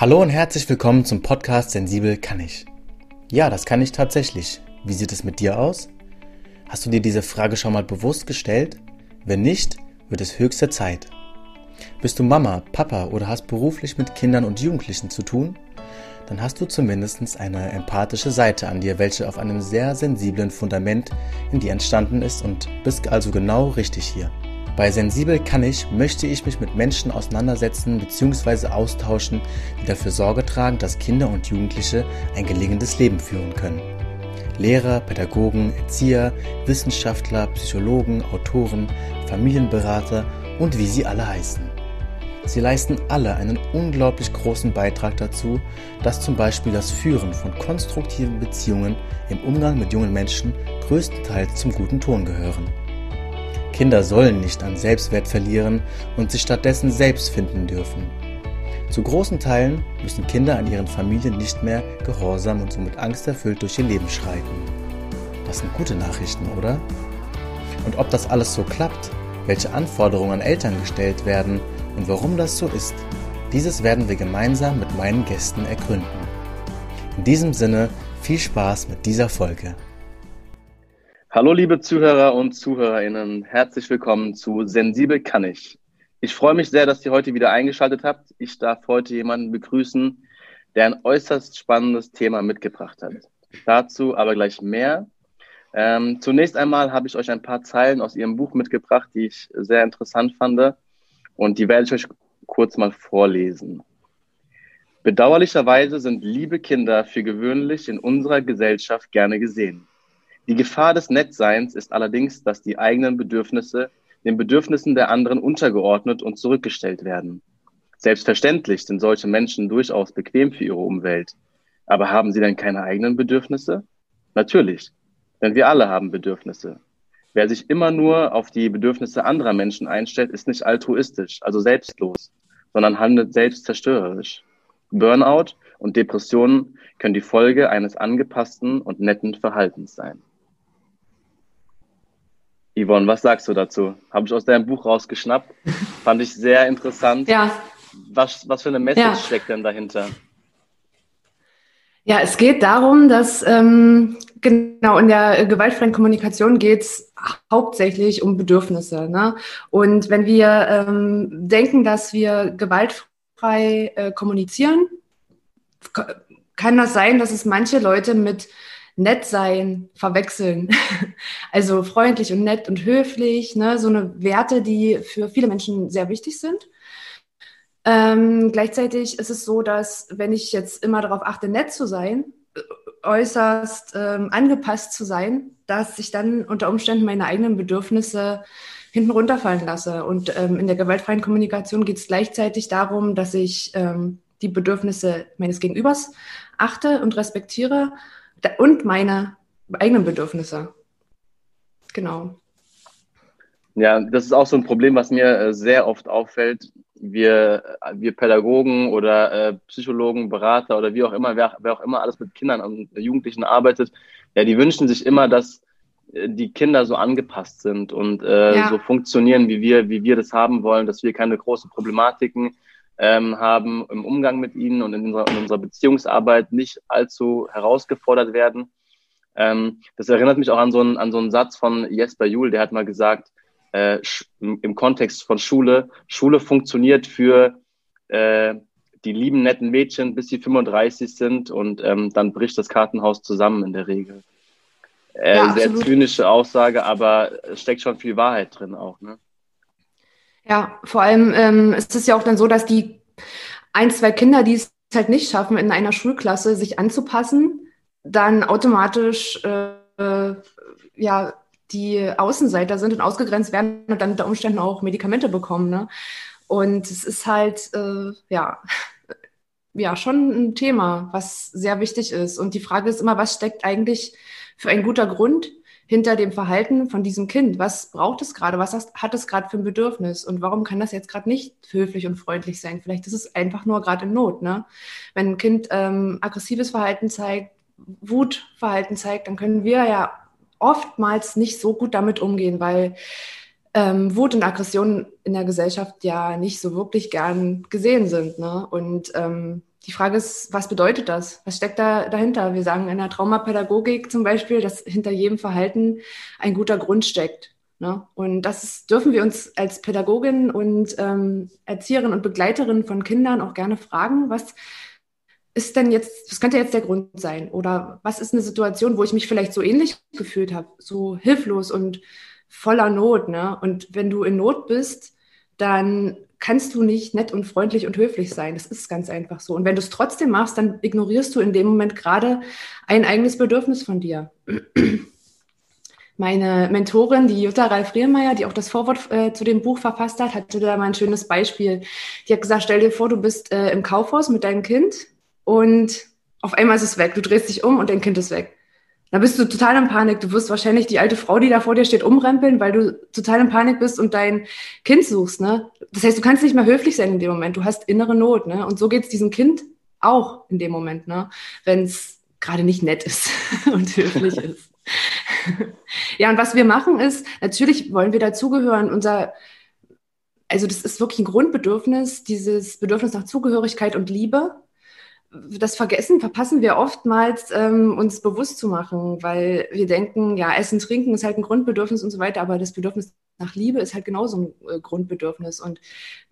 Hallo und herzlich willkommen zum Podcast Sensibel kann ich. Ja, das kann ich tatsächlich. Wie sieht es mit dir aus? Hast du dir diese Frage schon mal bewusst gestellt? Wenn nicht, wird es höchste Zeit. Bist du Mama, Papa oder hast beruflich mit Kindern und Jugendlichen zu tun? Dann hast du zumindest eine empathische Seite an dir, welche auf einem sehr sensiblen Fundament in dir entstanden ist und bist also genau richtig hier. Bei Sensibel kann ich, möchte ich mich mit Menschen auseinandersetzen bzw. austauschen, die dafür Sorge tragen, dass Kinder und Jugendliche ein gelingendes Leben führen können. Lehrer, Pädagogen, Erzieher, Wissenschaftler, Psychologen, Autoren, Familienberater und wie sie alle heißen. Sie leisten alle einen unglaublich großen Beitrag dazu, dass zum Beispiel das Führen von konstruktiven Beziehungen im Umgang mit jungen Menschen größtenteils zum guten Ton gehören. Kinder sollen nicht an Selbstwert verlieren und sich stattdessen selbst finden dürfen. Zu großen Teilen müssen Kinder an ihren Familien nicht mehr gehorsam und somit angsterfüllt durch ihr Leben schreiten. Das sind gute Nachrichten, oder? Und ob das alles so klappt, welche Anforderungen an Eltern gestellt werden und warum das so ist, dieses werden wir gemeinsam mit meinen Gästen ergründen. In diesem Sinne viel Spaß mit dieser Folge. Hallo liebe Zuhörer und Zuhörerinnen, herzlich willkommen zu Sensibel kann ich. Ich freue mich sehr, dass ihr heute wieder eingeschaltet habt. Ich darf heute jemanden begrüßen, der ein äußerst spannendes Thema mitgebracht hat. Dazu aber gleich mehr. Ähm, zunächst einmal habe ich euch ein paar Zeilen aus ihrem Buch mitgebracht, die ich sehr interessant fand und die werde ich euch kurz mal vorlesen. Bedauerlicherweise sind liebe Kinder für gewöhnlich in unserer Gesellschaft gerne gesehen. Die Gefahr des Nettseins ist allerdings, dass die eigenen Bedürfnisse den Bedürfnissen der anderen untergeordnet und zurückgestellt werden. Selbstverständlich sind solche Menschen durchaus bequem für ihre Umwelt. Aber haben sie denn keine eigenen Bedürfnisse? Natürlich, denn wir alle haben Bedürfnisse. Wer sich immer nur auf die Bedürfnisse anderer Menschen einstellt, ist nicht altruistisch, also selbstlos, sondern handelt selbstzerstörerisch. Burnout und Depressionen können die Folge eines angepassten und netten Verhaltens sein. Yvonne, was sagst du dazu? Habe ich aus deinem Buch rausgeschnappt. Fand ich sehr interessant. Ja. Was, was für eine Message ja. steckt denn dahinter? Ja, es geht darum, dass ähm, genau in der gewaltfreien Kommunikation geht es hauptsächlich um Bedürfnisse. Ne? Und wenn wir ähm, denken, dass wir gewaltfrei äh, kommunizieren, kann das sein, dass es manche Leute mit nett sein verwechseln. also freundlich und nett und höflich, ne? so eine Werte, die für viele Menschen sehr wichtig sind. Ähm, gleichzeitig ist es so, dass wenn ich jetzt immer darauf achte, nett zu sein, äußerst ähm, angepasst zu sein, dass ich dann unter Umständen meine eigenen Bedürfnisse hinten runterfallen lasse. Und ähm, in der gewaltfreien Kommunikation geht es gleichzeitig darum, dass ich ähm, die Bedürfnisse meines Gegenübers achte und respektiere und meine eigenen Bedürfnisse. Genau. Ja, das ist auch so ein Problem, was mir äh, sehr oft auffällt. Wir, äh, wir Pädagogen oder äh, Psychologen, Berater oder wie auch immer, wer, wer, auch immer alles mit Kindern und Jugendlichen arbeitet, ja, die wünschen sich immer, dass die Kinder so angepasst sind und äh, ja. so funktionieren, wie wir, wie wir das haben wollen, dass wir keine großen Problematiken ähm, haben im Umgang mit ihnen und in unserer, in unserer Beziehungsarbeit nicht allzu herausgefordert werden. Ähm, das erinnert mich auch an so, einen, an so einen Satz von Jesper Juhl, der hat mal gesagt, äh, im Kontext von Schule, Schule funktioniert für äh, die lieben, netten Mädchen, bis sie 35 sind und ähm, dann bricht das Kartenhaus zusammen in der Regel. Äh, ja, sehr zynische Aussage, aber es steckt schon viel Wahrheit drin auch. Ne? Ja, vor allem ähm, ist es ja auch dann so, dass die ein, zwei Kinder, die es halt nicht schaffen, in einer Schulklasse sich anzupassen, dann automatisch äh, ja die Außenseiter sind und ausgegrenzt werden und dann unter Umständen auch Medikamente bekommen. Ne? Und es ist halt äh, ja ja schon ein Thema, was sehr wichtig ist. Und die Frage ist immer, was steckt eigentlich für ein guter Grund hinter dem Verhalten von diesem Kind. Was braucht es gerade? Was hat es gerade für ein Bedürfnis? Und warum kann das jetzt gerade nicht höflich und freundlich sein? Vielleicht ist es einfach nur gerade in Not. Ne? Wenn ein Kind ähm, aggressives Verhalten zeigt, Wutverhalten zeigt, dann können wir ja oftmals nicht so gut damit umgehen, weil ähm, Wut und Aggression in der Gesellschaft ja nicht so wirklich gern gesehen sind. Ne? Und ähm, die Frage ist, was bedeutet das? Was steckt da dahinter? Wir sagen in der Traumapädagogik zum Beispiel, dass hinter jedem Verhalten ein guter Grund steckt. Ne? Und das dürfen wir uns als Pädagogin und ähm, Erzieherin und Begleiterin von Kindern auch gerne fragen, was ist denn jetzt, was könnte jetzt der Grund sein? Oder was ist eine Situation, wo ich mich vielleicht so ähnlich gefühlt habe, so hilflos und voller Not, ne? Und wenn du in Not bist, dann kannst du nicht nett und freundlich und höflich sein. Das ist ganz einfach so. Und wenn du es trotzdem machst, dann ignorierst du in dem Moment gerade ein eigenes Bedürfnis von dir. Meine Mentorin, die Jutta Ralf Riemeyer, die auch das Vorwort äh, zu dem Buch verfasst hat, hatte da mal ein schönes Beispiel. Die hat gesagt, stell dir vor, du bist äh, im Kaufhaus mit deinem Kind und auf einmal ist es weg. Du drehst dich um und dein Kind ist weg. Da bist du total in Panik. Du wirst wahrscheinlich die alte Frau, die da vor dir steht, umrempeln, weil du total in Panik bist und dein Kind suchst. Ne? Das heißt, du kannst nicht mehr höflich sein in dem Moment. Du hast innere Not. Ne? Und so geht es diesem Kind auch in dem Moment, ne? wenn es gerade nicht nett ist und höflich ist. ja, und was wir machen ist, natürlich wollen wir dazugehören. Unser, also das ist wirklich ein Grundbedürfnis, dieses Bedürfnis nach Zugehörigkeit und Liebe das vergessen, verpassen wir oftmals, ähm, uns bewusst zu machen, weil wir denken, ja, Essen, Trinken ist halt ein Grundbedürfnis und so weiter, aber das Bedürfnis nach Liebe ist halt genauso ein äh, Grundbedürfnis und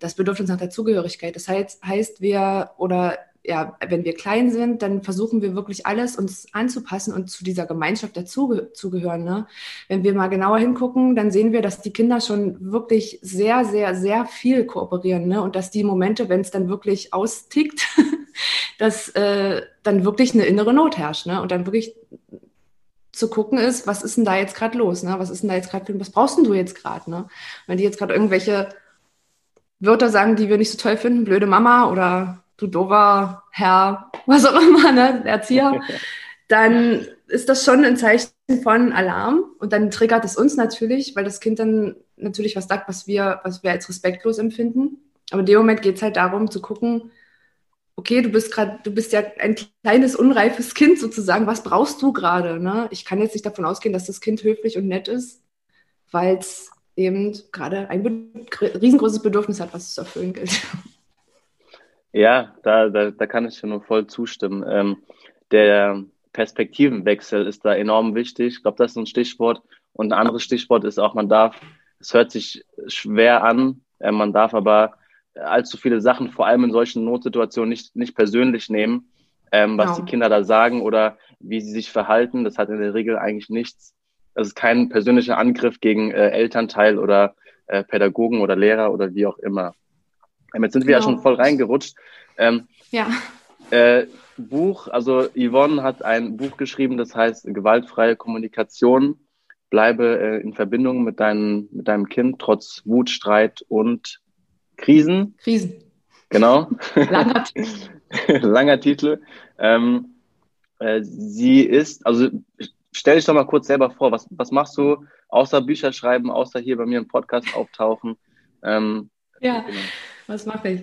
das Bedürfnis nach der Zugehörigkeit. Das heißt, heißt wir oder ja, wenn wir klein sind, dann versuchen wir wirklich alles uns anzupassen und zu dieser Gemeinschaft dazugehören. Ne? Wenn wir mal genauer hingucken, dann sehen wir, dass die Kinder schon wirklich sehr, sehr, sehr viel kooperieren ne? und dass die Momente, wenn es dann wirklich austickt, dass äh, dann wirklich eine innere Not herrscht, ne? Und dann wirklich zu gucken ist, was ist denn da jetzt gerade los, ne? Was ist denn da jetzt gerade, was brauchst denn du jetzt gerade, ne? Wenn die jetzt gerade irgendwelche Wörter sagen, die wir nicht so toll finden, blöde Mama oder du dover Herr, was auch immer, ne, Erzieher, dann ist das schon ein Zeichen von Alarm und dann triggert es uns natürlich, weil das Kind dann natürlich was sagt, was wir, was wir als respektlos empfinden. Aber in dem Moment geht es halt darum zu gucken, okay, du bist gerade, du bist ja ein kleines, unreifes Kind sozusagen, was brauchst du gerade? Ne? Ich kann jetzt nicht davon ausgehen, dass das Kind höflich und nett ist, weil es eben gerade ein riesengroßes Bedürfnis hat, was es zu erfüllen gilt. Ja, da, da, da kann ich dir nur voll zustimmen. Ähm, der Perspektivenwechsel ist da enorm wichtig. Ich glaube, das ist ein Stichwort. Und ein anderes Stichwort ist auch, man darf, es hört sich schwer an, äh, man darf aber allzu viele Sachen, vor allem in solchen Notsituationen, nicht, nicht persönlich nehmen, ähm, was genau. die Kinder da sagen oder wie sie sich verhalten. Das hat in der Regel eigentlich nichts. Das ist kein persönlicher Angriff gegen äh, Elternteil oder äh, Pädagogen oder Lehrer oder wie auch immer. Ähm, jetzt sind wir ja genau. schon voll reingerutscht. Ähm, ja. Äh, Buch, also Yvonne hat ein Buch geschrieben, das heißt Gewaltfreie Kommunikation. Bleibe äh, in Verbindung mit, dein, mit deinem Kind trotz Wut, Streit und Krisen. Krisen. Genau. Langer Titel. Langer Titel. Ähm, äh, sie ist, also stell dich doch mal kurz selber vor, was, was machst du außer Bücher schreiben, außer hier bei mir im Podcast auftauchen? Ähm, ja, genau. was mache ich?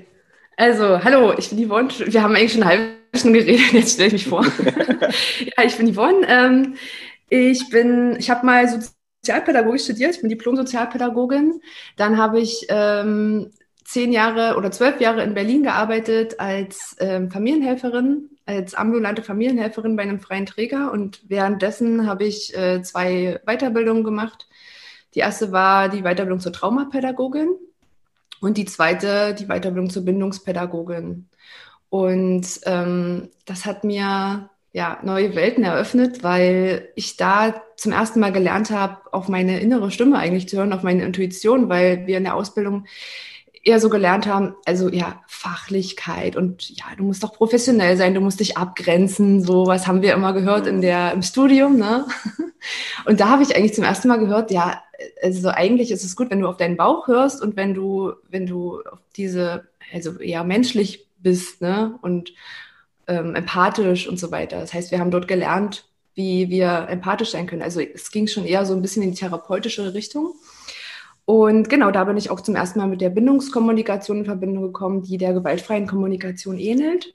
Also, hallo, ich bin Yvonne. Wir haben eigentlich schon eine halbe Stunde geredet, jetzt stelle ich mich vor. ja, ich bin Yvonne. Ähm, ich bin, ich habe mal Sozialpädagogik studiert, ich bin Diplom-Sozialpädagogin. Dann habe ich ähm, zehn Jahre oder zwölf Jahre in Berlin gearbeitet als ähm, Familienhelferin, als ambulante Familienhelferin bei einem freien Träger und währenddessen habe ich äh, zwei Weiterbildungen gemacht. Die erste war die Weiterbildung zur Traumapädagogin und die zweite die Weiterbildung zur Bindungspädagogin. Und ähm, das hat mir ja, neue Welten eröffnet, weil ich da zum ersten Mal gelernt habe, auf meine innere Stimme eigentlich zu hören, auf meine Intuition, weil wir in der Ausbildung eher so gelernt haben, also ja, Fachlichkeit und ja, du musst doch professionell sein, du musst dich abgrenzen, so was haben wir immer gehört in der, im Studium, ne? Und da habe ich eigentlich zum ersten Mal gehört, ja, also eigentlich ist es gut, wenn du auf deinen Bauch hörst und wenn du, wenn du auf diese, also eher menschlich bist, ne? Und ähm, empathisch und so weiter. Das heißt, wir haben dort gelernt, wie wir empathisch sein können. Also es ging schon eher so ein bisschen in die therapeutische Richtung. Und genau, da bin ich auch zum ersten Mal mit der Bindungskommunikation in Verbindung gekommen, die der gewaltfreien Kommunikation ähnelt.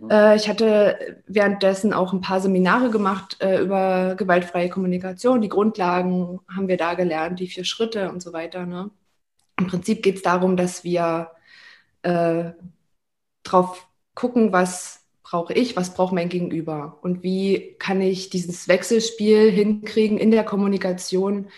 Mhm. Äh, ich hatte währenddessen auch ein paar Seminare gemacht äh, über gewaltfreie Kommunikation. Die Grundlagen haben wir da gelernt, die vier Schritte und so weiter. Ne? Im Prinzip geht es darum, dass wir äh, drauf gucken, was brauche ich, was braucht mein Gegenüber und wie kann ich dieses Wechselspiel hinkriegen in der Kommunikation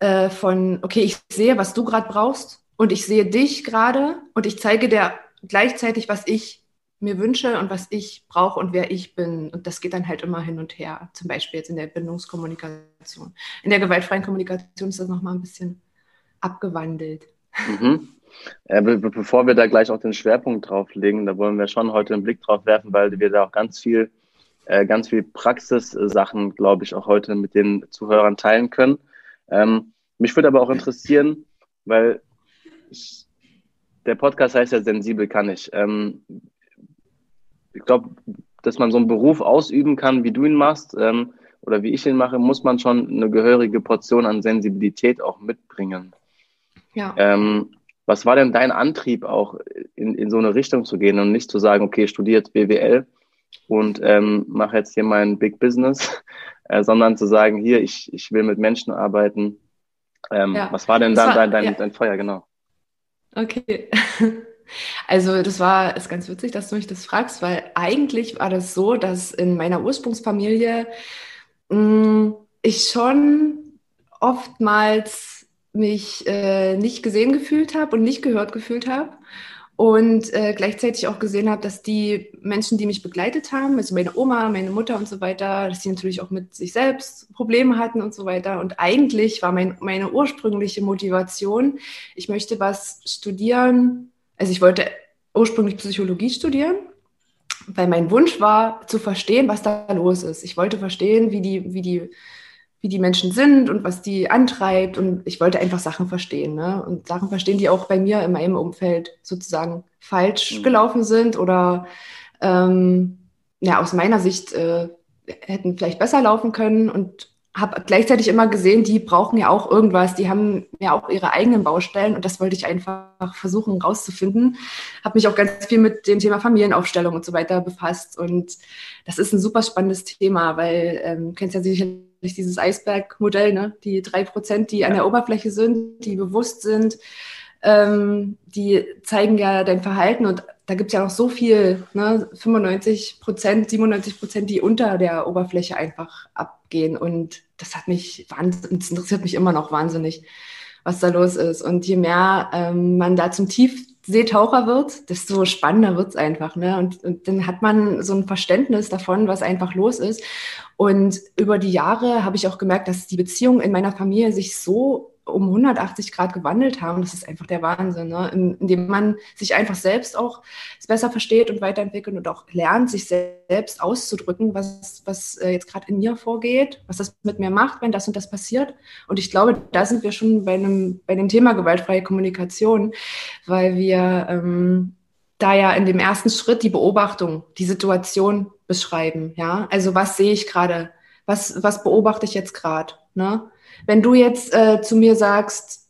äh, von, okay, ich sehe, was du gerade brauchst und ich sehe dich gerade und ich zeige dir gleichzeitig, was ich mir wünsche und was ich brauche und wer ich bin. Und das geht dann halt immer hin und her. Zum Beispiel jetzt in der Bindungskommunikation. In der gewaltfreien Kommunikation ist das nochmal ein bisschen abgewandelt. Mhm. Äh, be bevor wir da gleich auch den Schwerpunkt drauf legen, da wollen wir schon heute einen Blick drauf werfen, weil wir da auch ganz viel, äh, ganz viel Praxissachen, glaube ich, auch heute mit den Zuhörern teilen können. Ähm, mich würde aber auch interessieren, weil ich, der Podcast heißt ja sensibel kann ich. Ähm, ich glaube, dass man so einen Beruf ausüben kann, wie du ihn machst ähm, oder wie ich ihn mache, muss man schon eine gehörige Portion an Sensibilität auch mitbringen. Ja. Ähm, was war denn dein Antrieb auch in, in so eine Richtung zu gehen und nicht zu sagen, okay, studiert BWL und ähm, mache jetzt hier mein Big Business, äh, sondern zu sagen, hier, ich, ich will mit Menschen arbeiten. Ähm, ja. Was war denn dann dein, dein, ja. dein Feuer, genau? Okay. Also das war ist ganz witzig, dass du mich das fragst, weil eigentlich war das so, dass in meiner Ursprungsfamilie mh, mm, ich schon oftmals mich äh, nicht gesehen gefühlt habe und nicht gehört gefühlt habe und äh, gleichzeitig auch gesehen habe, dass die Menschen, die mich begleitet haben, also meine Oma, meine Mutter und so weiter, dass die natürlich auch mit sich selbst Probleme hatten und so weiter. Und eigentlich war mein, meine ursprüngliche Motivation, ich möchte was studieren, also ich wollte ursprünglich Psychologie studieren, weil mein Wunsch war, zu verstehen, was da los ist. Ich wollte verstehen, wie die, wie die, wie die Menschen sind und was die antreibt. Und ich wollte einfach Sachen verstehen. Ne? Und Sachen verstehen, die auch bei mir in meinem Umfeld sozusagen falsch mhm. gelaufen sind oder ähm, ja, aus meiner Sicht äh, hätten vielleicht besser laufen können. Und habe gleichzeitig immer gesehen, die brauchen ja auch irgendwas, die haben ja auch ihre eigenen Baustellen und das wollte ich einfach versuchen rauszufinden. Habe mich auch ganz viel mit dem Thema Familienaufstellung und so weiter befasst und das ist ein super spannendes Thema, weil ähm, kennst ja sicherlich dieses Eisbergmodell, ne? die drei Prozent, die an der Oberfläche sind, die bewusst sind, ähm, die zeigen ja dein Verhalten und da gibt es ja noch so viel, ne? 95 Prozent, 97 Prozent, die unter der Oberfläche einfach abgehen. Und das hat mich wahnsinnig, das interessiert mich immer noch wahnsinnig, was da los ist. Und je mehr ähm, man da zum Tiefseetaucher wird, desto spannender wird's einfach. Ne? Und, und dann hat man so ein Verständnis davon, was einfach los ist. Und über die Jahre habe ich auch gemerkt, dass die Beziehungen in meiner Familie sich so um 180 Grad gewandelt haben. Das ist einfach der Wahnsinn, ne? indem man sich einfach selbst auch besser versteht und weiterentwickelt und auch lernt, sich selbst auszudrücken, was, was äh, jetzt gerade in mir vorgeht, was das mit mir macht, wenn das und das passiert. Und ich glaube, da sind wir schon bei einem, bei dem Thema gewaltfreie Kommunikation, weil wir ähm, da ja in dem ersten Schritt die Beobachtung, die Situation beschreiben. Ja, also was sehe ich gerade? Was, was beobachte ich jetzt gerade? Ne? Wenn du jetzt äh, zu mir sagst,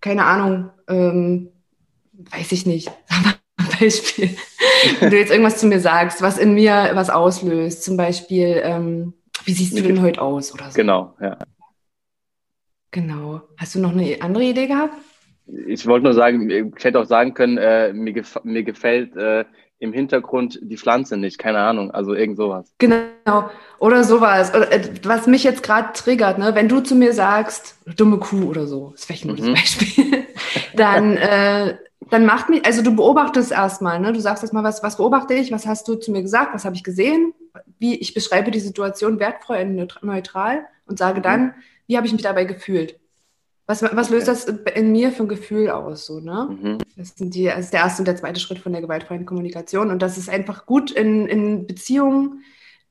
keine Ahnung, ähm, weiß ich nicht, Beispiel, wenn du jetzt irgendwas zu mir sagst, was in mir was auslöst, zum Beispiel, ähm, wie siehst du denn heute aus oder so? Genau, ja. Genau. Hast du noch eine andere Idee gehabt? Ich wollte nur sagen, ich hätte auch sagen können, äh, mir, gef mir gefällt äh, im Hintergrund die Pflanze nicht, keine Ahnung, also irgend sowas. Genau, oder sowas. Äh, was mich jetzt gerade triggert, ne? wenn du zu mir sagst, dumme Kuh oder so, das wäre ein gutes mhm. Beispiel, dann, äh, dann macht mich, also du beobachtest erstmal, ne? du sagst erstmal, was, was beobachte ich, was hast du zu mir gesagt, was habe ich gesehen, wie ich beschreibe die Situation wertfrei und neutral und sage dann, mhm. wie habe ich mich dabei gefühlt. Was, was löst das in mir für ein Gefühl aus? So, ne? Mhm. Das, sind die, das ist der erste und der zweite Schritt von der gewaltfreien Kommunikation. Und das ist einfach gut in, in Beziehungen,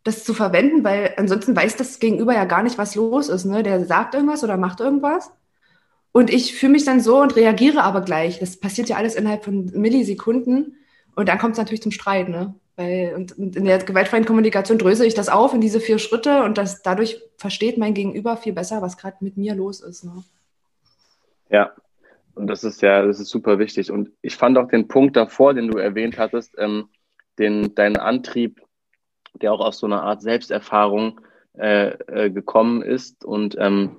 das zu verwenden, weil ansonsten weiß das Gegenüber ja gar nicht, was los ist. Ne? Der sagt irgendwas oder macht irgendwas. Und ich fühle mich dann so und reagiere aber gleich. Das passiert ja alles innerhalb von Millisekunden. Und dann kommt es natürlich zum Streit. Ne? Weil, und, und in der gewaltfreien Kommunikation dröse ich das auf in diese vier Schritte und das, dadurch versteht mein Gegenüber viel besser, was gerade mit mir los ist. Ne? Ja, Und das ist ja, das ist super wichtig. Und ich fand auch den Punkt davor, den du erwähnt hattest, ähm, den, deinen Antrieb, der auch aus so einer Art Selbsterfahrung äh, äh, gekommen ist und ähm,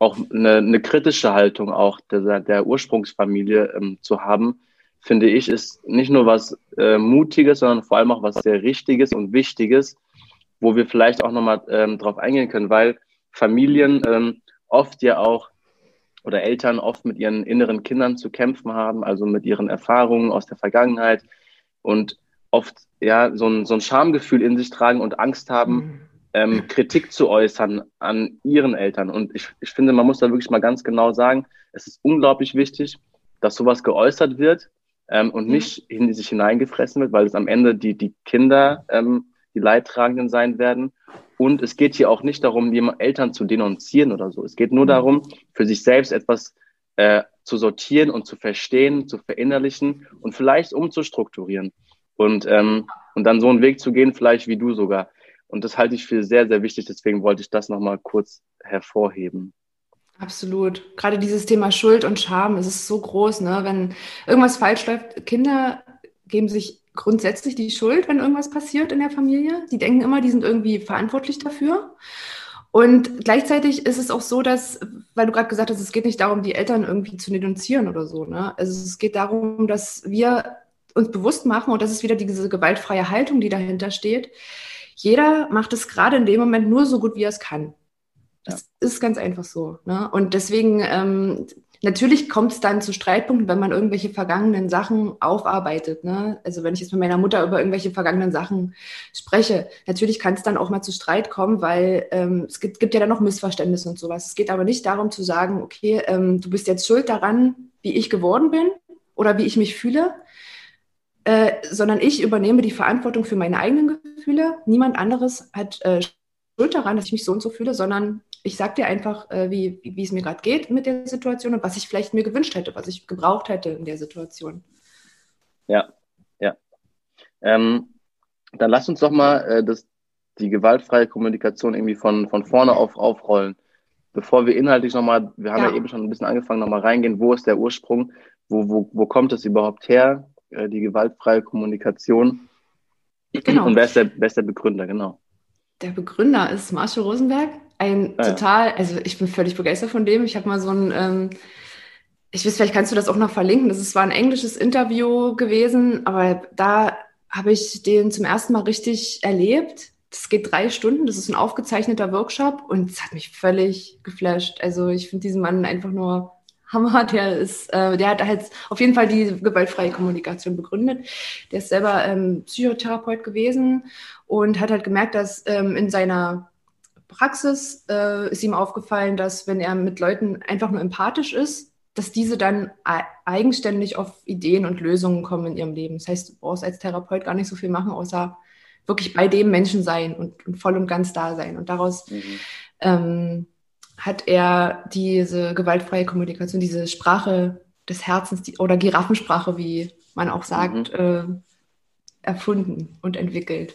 auch eine, eine kritische Haltung auch der, der Ursprungsfamilie ähm, zu haben, finde ich, ist nicht nur was äh, Mutiges, sondern vor allem auch was sehr Richtiges und Wichtiges, wo wir vielleicht auch nochmal ähm, drauf eingehen können, weil Familien ähm, oft ja auch oder Eltern oft mit ihren inneren Kindern zu kämpfen haben, also mit ihren Erfahrungen aus der Vergangenheit und oft ja so ein, so ein Schamgefühl in sich tragen und Angst haben, mhm. ähm, Kritik zu äußern an ihren Eltern. Und ich, ich finde, man muss da wirklich mal ganz genau sagen, es ist unglaublich wichtig, dass sowas geäußert wird ähm, und mhm. nicht in sich hineingefressen wird, weil es am Ende die, die Kinder ähm, die Leidtragenden sein werden. Und es geht hier auch nicht darum, die Eltern zu denunzieren oder so. Es geht nur mhm. darum, für sich selbst etwas äh, zu sortieren und zu verstehen, zu verinnerlichen und vielleicht umzustrukturieren. Und, ähm, und dann so einen Weg zu gehen, vielleicht wie du sogar. Und das halte ich für sehr, sehr wichtig. Deswegen wollte ich das nochmal kurz hervorheben. Absolut. Gerade dieses Thema Schuld und Scham, es ist so groß, ne? Wenn irgendwas falsch läuft, Kinder geben sich grundsätzlich die Schuld, wenn irgendwas passiert in der Familie. Die denken immer, die sind irgendwie verantwortlich dafür. Und gleichzeitig ist es auch so, dass, weil du gerade gesagt hast, es geht nicht darum, die Eltern irgendwie zu denunzieren oder so. Ne? Also es geht darum, dass wir uns bewusst machen, und das ist wieder diese gewaltfreie Haltung, die dahinter steht. Jeder macht es gerade in dem Moment nur so gut, wie er es kann. Das ja. ist ganz einfach so. Ne? Und deswegen, ähm, natürlich kommt es dann zu Streitpunkten, wenn man irgendwelche vergangenen Sachen aufarbeitet. Ne? Also wenn ich jetzt mit meiner Mutter über irgendwelche vergangenen Sachen spreche, natürlich kann es dann auch mal zu Streit kommen, weil ähm, es gibt, gibt, ja dann noch Missverständnisse und sowas. Es geht aber nicht darum zu sagen, okay, ähm, du bist jetzt schuld daran, wie ich geworden bin oder wie ich mich fühle, äh, sondern ich übernehme die Verantwortung für meine eigenen Gefühle. Niemand anderes hat äh, Schuld daran, dass ich mich so und so fühle, sondern ich sage dir einfach, äh, wie, wie, wie es mir gerade geht mit der Situation und was ich vielleicht mir gewünscht hätte, was ich gebraucht hätte in der Situation. Ja, ja. Ähm, dann lass uns doch mal äh, das, die gewaltfreie Kommunikation irgendwie von, von vorne auf aufrollen. Bevor wir inhaltlich nochmal, wir haben ja. ja eben schon ein bisschen angefangen, nochmal reingehen, wo ist der Ursprung, wo, wo, wo kommt es überhaupt her, äh, die gewaltfreie Kommunikation? Genau. Und wer ist, der, wer ist der Begründer, genau? Der Begründer ist Marshall Rosenberg, ein ah, ja. total, also ich bin völlig begeistert von dem. Ich habe mal so ein, ähm, ich weiß, vielleicht kannst du das auch noch verlinken. Das ist zwar ein englisches Interview gewesen, aber da habe ich den zum ersten Mal richtig erlebt. Das geht drei Stunden, das ist ein aufgezeichneter Workshop und es hat mich völlig geflasht. Also ich finde diesen Mann einfach nur Hammer. Der ist, äh, der hat halt auf jeden Fall die gewaltfreie Kommunikation begründet. Der ist selber ähm, Psychotherapeut gewesen und hat halt gemerkt, dass ähm, in seiner Praxis äh, ist ihm aufgefallen, dass wenn er mit Leuten einfach nur empathisch ist, dass diese dann eigenständig auf Ideen und Lösungen kommen in ihrem Leben. Das heißt, du brauchst als Therapeut gar nicht so viel machen, außer wirklich bei dem Menschen sein und, und voll und ganz da sein. Und daraus mhm. ähm, hat er diese gewaltfreie Kommunikation, diese Sprache des Herzens die, oder Giraffensprache, wie man auch sagt, mhm. äh, erfunden und entwickelt.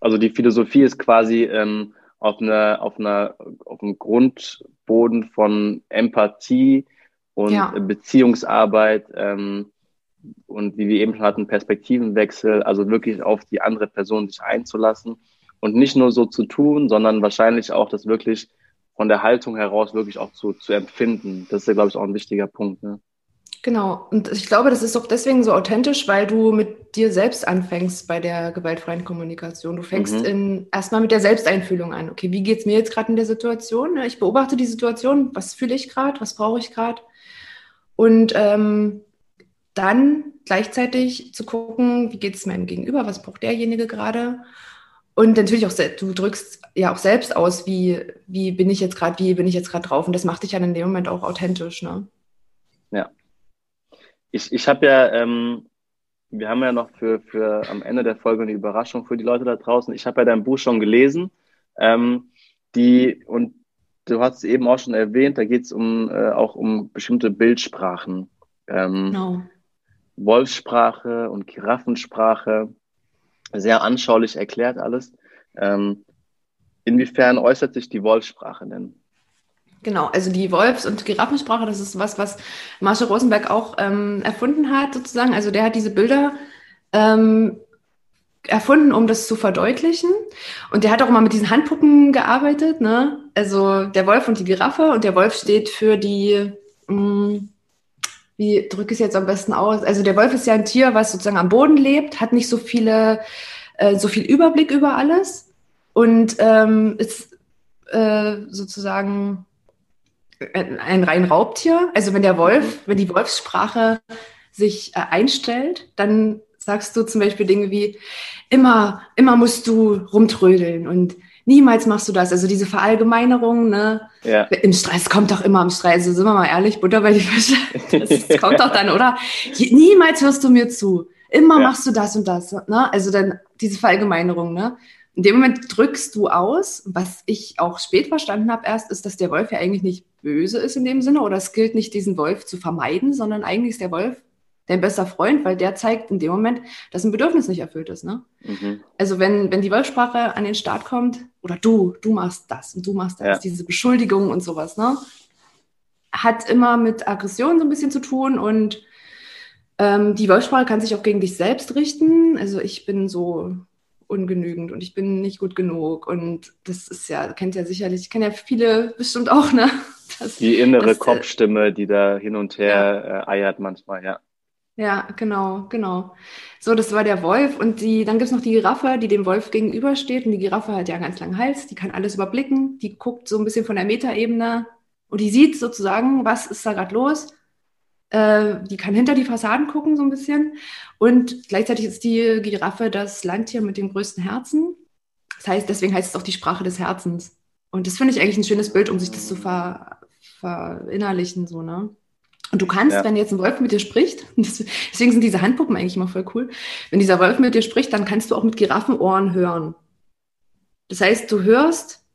Also die Philosophie ist quasi ähm, auf, einer, auf, einer, auf einem Grundboden von Empathie und ja. Beziehungsarbeit ähm, und wie wir eben schon hatten, Perspektivenwechsel, also wirklich auf die andere Person sich einzulassen und nicht nur so zu tun, sondern wahrscheinlich auch das wirklich von der Haltung heraus wirklich auch zu, zu empfinden. Das ist ja, glaube ich, auch ein wichtiger Punkt. Ne? Genau. Und ich glaube, das ist auch deswegen so authentisch, weil du mit dir selbst anfängst bei der gewaltfreien Kommunikation. Du fängst mhm. in, erstmal mit der Selbsteinfühlung an. Okay, wie geht es mir jetzt gerade in der Situation? Ich beobachte die Situation. Was fühle ich gerade? Was brauche ich gerade? Und ähm, dann gleichzeitig zu gucken, wie geht es meinem Gegenüber? Was braucht derjenige gerade? Und natürlich auch, du drückst ja auch selbst aus, wie, wie bin ich jetzt gerade, wie bin ich jetzt gerade drauf? Und das macht dich ja in dem Moment auch authentisch, ne? Ja, ich, ich habe ja, ähm, wir haben ja noch für, für am Ende der Folge eine Überraschung für die Leute da draußen. Ich habe ja dein Buch schon gelesen. Ähm, die, und du hast es eben auch schon erwähnt, da geht es um, äh, auch um bestimmte Bildsprachen. Ähm, no. Wolfssprache und Giraffensprache. Sehr anschaulich erklärt alles. Ähm, inwiefern äußert sich die Wolfssprache denn? Genau, also die Wolfs- und Giraffensprache, das ist was, was Marshall Rosenberg auch ähm, erfunden hat, sozusagen. Also der hat diese Bilder ähm, erfunden, um das zu verdeutlichen. Und der hat auch immer mit diesen Handpuppen gearbeitet, ne? Also der Wolf und die Giraffe und der Wolf steht für die, mh, mm, wie drücke ich es jetzt am besten aus? Also der Wolf ist ja ein Tier, was sozusagen am Boden lebt, hat nicht so viele, äh, so viel Überblick über alles und ähm, ist äh, sozusagen ein, ein rein Raubtier. Also wenn der Wolf, wenn die Wolfssprache sich äh, einstellt, dann sagst du zum Beispiel Dinge wie, immer, immer musst du rumtrödeln und niemals machst du das. Also diese Verallgemeinerung, ne? Ja. Im Stress kommt doch immer im Stress. Also sind wir mal ehrlich, Butter bei die Fische. Das, das kommt doch dann, oder? Niemals hörst du mir zu. Immer ja. machst du das und das. Ne? Also dann diese Verallgemeinerung, ne? In dem Moment drückst du aus, was ich auch spät verstanden habe erst, ist, dass der Wolf ja eigentlich nicht böse ist in dem Sinne oder es gilt nicht, diesen Wolf zu vermeiden, sondern eigentlich ist der Wolf dein bester Freund, weil der zeigt in dem Moment, dass ein Bedürfnis nicht erfüllt ist. Ne? Mhm. Also wenn, wenn die Wolfsprache an den Start kommt, oder du, du machst das und du machst das, ja. diese Beschuldigung und sowas, ne? hat immer mit Aggression so ein bisschen zu tun und ähm, die Wolfsprache kann sich auch gegen dich selbst richten. Also ich bin so ungenügend und ich bin nicht gut genug und das ist ja, kennt ja sicherlich, kennen ja viele bestimmt auch, ne? Das, die innere das, äh, Kopfstimme, die da hin und her ja. äh, eiert manchmal, ja. Ja, genau, genau. So, das war der Wolf und die, dann gibt's noch die Giraffe, die dem Wolf gegenübersteht und die Giraffe hat ja einen ganz langen Hals, die kann alles überblicken, die guckt so ein bisschen von der Metaebene und die sieht sozusagen, was ist da gerade los. Äh, die kann hinter die Fassaden gucken so ein bisschen und gleichzeitig ist die Giraffe das Landtier mit dem größten Herzen. Das heißt, deswegen heißt es auch die Sprache des Herzens. Und das finde ich eigentlich ein schönes Bild, um sich das zu ver, verinnerlichen, so, ne? Und du kannst, ja. wenn jetzt ein Wolf mit dir spricht, deswegen sind diese Handpuppen eigentlich immer voll cool, wenn dieser Wolf mit dir spricht, dann kannst du auch mit Giraffenohren hören. Das heißt, du hörst,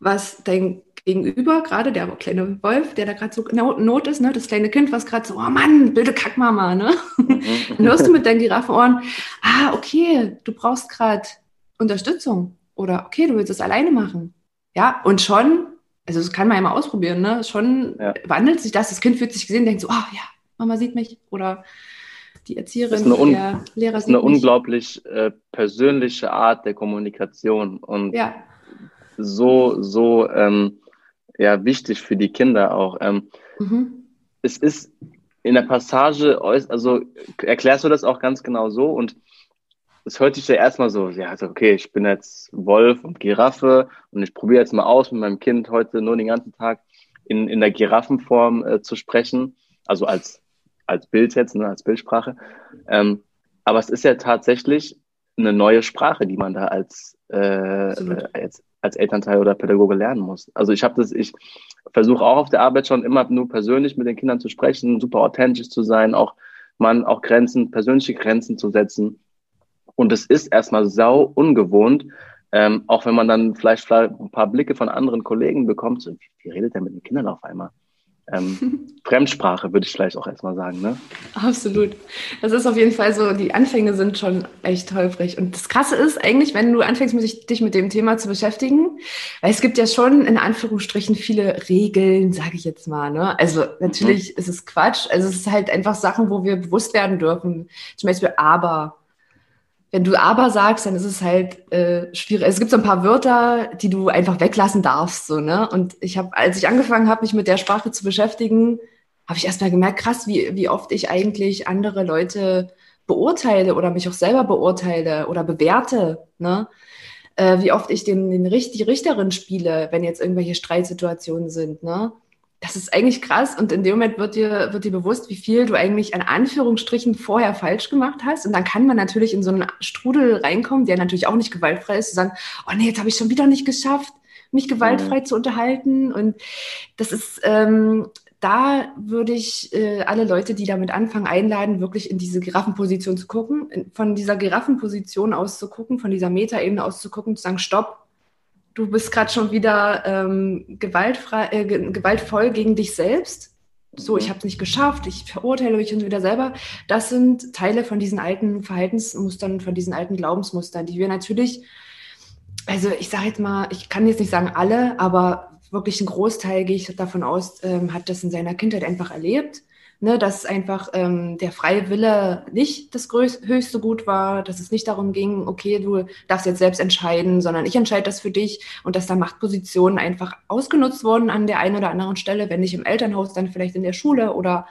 was dein Gegenüber, gerade der kleine Wolf, der da gerade so Not ist, ne, das kleine Kind, was gerade so, oh Mann, bilde Kackmama, ne? Mhm. dann hörst du mit deinen Giraffenohren, ah, okay, du brauchst gerade Unterstützung oder okay, du willst es alleine machen. Ja, und schon also das kann man ja mal ausprobieren, ne? Schon ja. wandelt sich das. Das Kind fühlt sich gesehen, denkt so, ah oh, ja, Mama sieht mich oder die Erzieherin, der Lehrer sieht mich. Das ist eine unglaublich äh, persönliche Art der Kommunikation und ja. so, so ähm, ja, wichtig für die Kinder auch. Ähm, mhm. Es ist in der Passage, also erklärst du das auch ganz genau so und es hört sich ja erstmal so, ja, also okay, ich bin jetzt Wolf und Giraffe und ich probiere jetzt mal aus, mit meinem Kind heute nur den ganzen Tag in, in der Giraffenform äh, zu sprechen, also als, als Bild jetzt, ne, als Bildsprache. Ähm, aber es ist ja tatsächlich eine neue Sprache, die man da als, äh, als, als Elternteil oder Pädagoge lernen muss. Also ich habe das, ich versuche auch auf der Arbeit schon immer nur persönlich mit den Kindern zu sprechen, super authentisch zu sein, auch man auch Grenzen, persönliche Grenzen zu setzen und es ist erstmal sau ungewohnt, ähm, auch wenn man dann vielleicht ein paar Blicke von anderen Kollegen bekommt, so, wie, wie redet der mit den Kindern auf einmal? Ähm, Fremdsprache würde ich vielleicht auch erstmal sagen, ne? Absolut. Das ist auf jeden Fall so, die Anfänge sind schon echt holprig. Und das Krasse ist eigentlich, wenn du anfängst, dich mit dem Thema zu beschäftigen, weil es gibt ja schon in Anführungsstrichen viele Regeln, sage ich jetzt mal. Ne? Also natürlich mhm. ist es Quatsch. Also es ist halt einfach Sachen, wo wir bewusst werden dürfen. Zum Beispiel aber wenn du aber sagst, dann ist es halt äh, schwierig. Es gibt so ein paar Wörter, die du einfach weglassen darfst, so ne. Und ich habe, als ich angefangen habe, mich mit der Sprache zu beschäftigen, habe ich erstmal gemerkt, krass, wie wie oft ich eigentlich andere Leute beurteile oder mich auch selber beurteile oder bewerte, ne. Äh, wie oft ich den, den die Richterin spiele, wenn jetzt irgendwelche Streitsituationen sind, ne das ist eigentlich krass und in dem Moment wird dir, wird dir bewusst, wie viel du eigentlich an Anführungsstrichen vorher falsch gemacht hast. Und dann kann man natürlich in so einen Strudel reinkommen, der natürlich auch nicht gewaltfrei ist, zu sagen, oh nee, jetzt habe ich schon wieder nicht geschafft, mich gewaltfrei mhm. zu unterhalten. Und das ist, ähm, da würde ich äh, alle Leute, die damit anfangen, einladen, wirklich in diese Giraffenposition zu gucken, von dieser Giraffenposition aus zu gucken, von dieser Metaebene aus zu gucken, zu sagen, stopp, du bist gerade schon wieder ähm, gewaltfrei, äh, gewaltvoll gegen dich selbst. So, ich mhm. habe es nicht geschafft, ich verurteile mich schon wieder selber. Das sind Teile von diesen alten Verhaltensmustern, von diesen alten Glaubensmustern, die wir natürlich, also ich sage jetzt mal, ich kann jetzt nicht sagen alle, aber wirklich ein Großteil, gehe ich davon aus, ähm, hat das in seiner Kindheit einfach erlebt. Ne, dass einfach ähm, der freie Wille nicht das größte, höchste Gut war, dass es nicht darum ging, okay, du darfst jetzt selbst entscheiden, sondern ich entscheide das für dich und dass da Machtpositionen einfach ausgenutzt wurden an der einen oder anderen Stelle, wenn nicht im Elternhaus, dann vielleicht in der Schule oder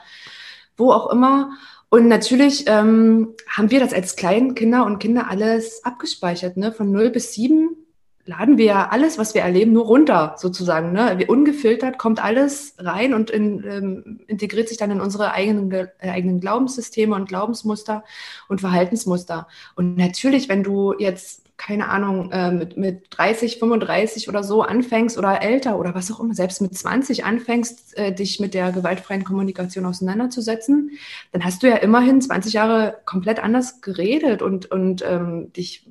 wo auch immer. Und natürlich ähm, haben wir das als Kleinkinder und Kinder alles abgespeichert, ne? von 0 bis 7 laden wir alles, was wir erleben, nur runter, sozusagen. Ne? Wie ungefiltert kommt alles rein und in, ähm, integriert sich dann in unsere eigenen, äh, eigenen Glaubenssysteme und Glaubensmuster und Verhaltensmuster. Und natürlich, wenn du jetzt keine Ahnung, äh, mit, mit 30, 35 oder so anfängst oder älter oder was auch immer, selbst mit 20 anfängst, äh, dich mit der gewaltfreien Kommunikation auseinanderzusetzen, dann hast du ja immerhin 20 Jahre komplett anders geredet und, und ähm, dich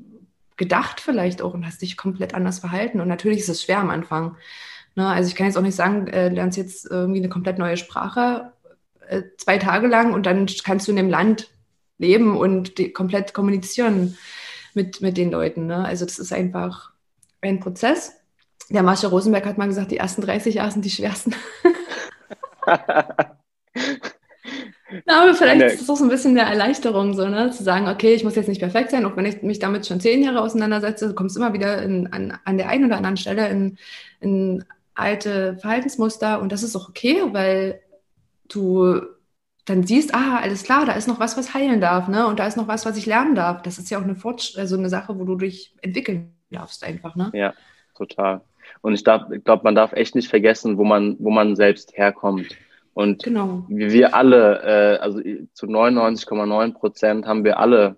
gedacht vielleicht auch und hast dich komplett anders verhalten. Und natürlich ist es schwer am Anfang. Ne? Also ich kann jetzt auch nicht sagen, äh, lernst jetzt irgendwie eine komplett neue Sprache äh, zwei Tage lang und dann kannst du in dem Land leben und komplett kommunizieren mit, mit den Leuten. Ne? Also das ist einfach ein Prozess. Der Marsha Rosenberg hat mal gesagt, die ersten 30 Jahre sind die schwersten. Na, aber vielleicht ist es auch so ein bisschen eine Erleichterung, so, ne? zu sagen, okay, ich muss jetzt nicht perfekt sein, auch wenn ich mich damit schon zehn Jahre auseinandersetze, du kommst immer wieder in, an, an der einen oder anderen Stelle in, in alte Verhaltensmuster und das ist auch okay, weil du dann siehst, ah, alles klar, da ist noch was, was heilen darf, ne? Und da ist noch was, was ich lernen darf. Das ist ja auch eine Fortsch also eine Sache, wo du dich entwickeln darfst einfach, ne? Ja, total. Und ich, ich glaube, man darf echt nicht vergessen, wo man, wo man selbst herkommt. Und genau. wir alle, äh, also zu 99,9 Prozent haben wir alle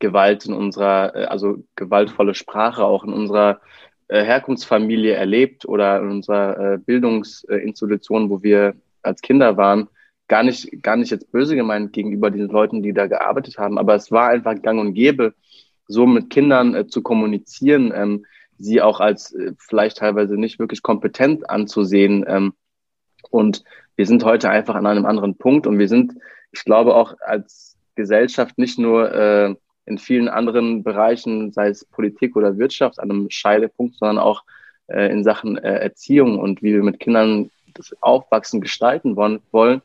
Gewalt in unserer, äh, also gewaltvolle Sprache auch in unserer äh, Herkunftsfamilie erlebt oder in unserer äh, Bildungsinstitution, wo wir als Kinder waren. Gar nicht, gar nicht jetzt böse gemeint gegenüber diesen Leuten, die da gearbeitet haben, aber es war einfach gang und gäbe, so mit Kindern äh, zu kommunizieren, ähm, sie auch als äh, vielleicht teilweise nicht wirklich kompetent anzusehen. Ähm, und wir sind heute einfach an einem anderen Punkt und wir sind, ich glaube, auch als Gesellschaft nicht nur äh, in vielen anderen Bereichen, sei es Politik oder Wirtschaft, an einem Scheidepunkt, sondern auch äh, in Sachen äh, Erziehung und wie wir mit Kindern das Aufwachsen gestalten wollen, wollen,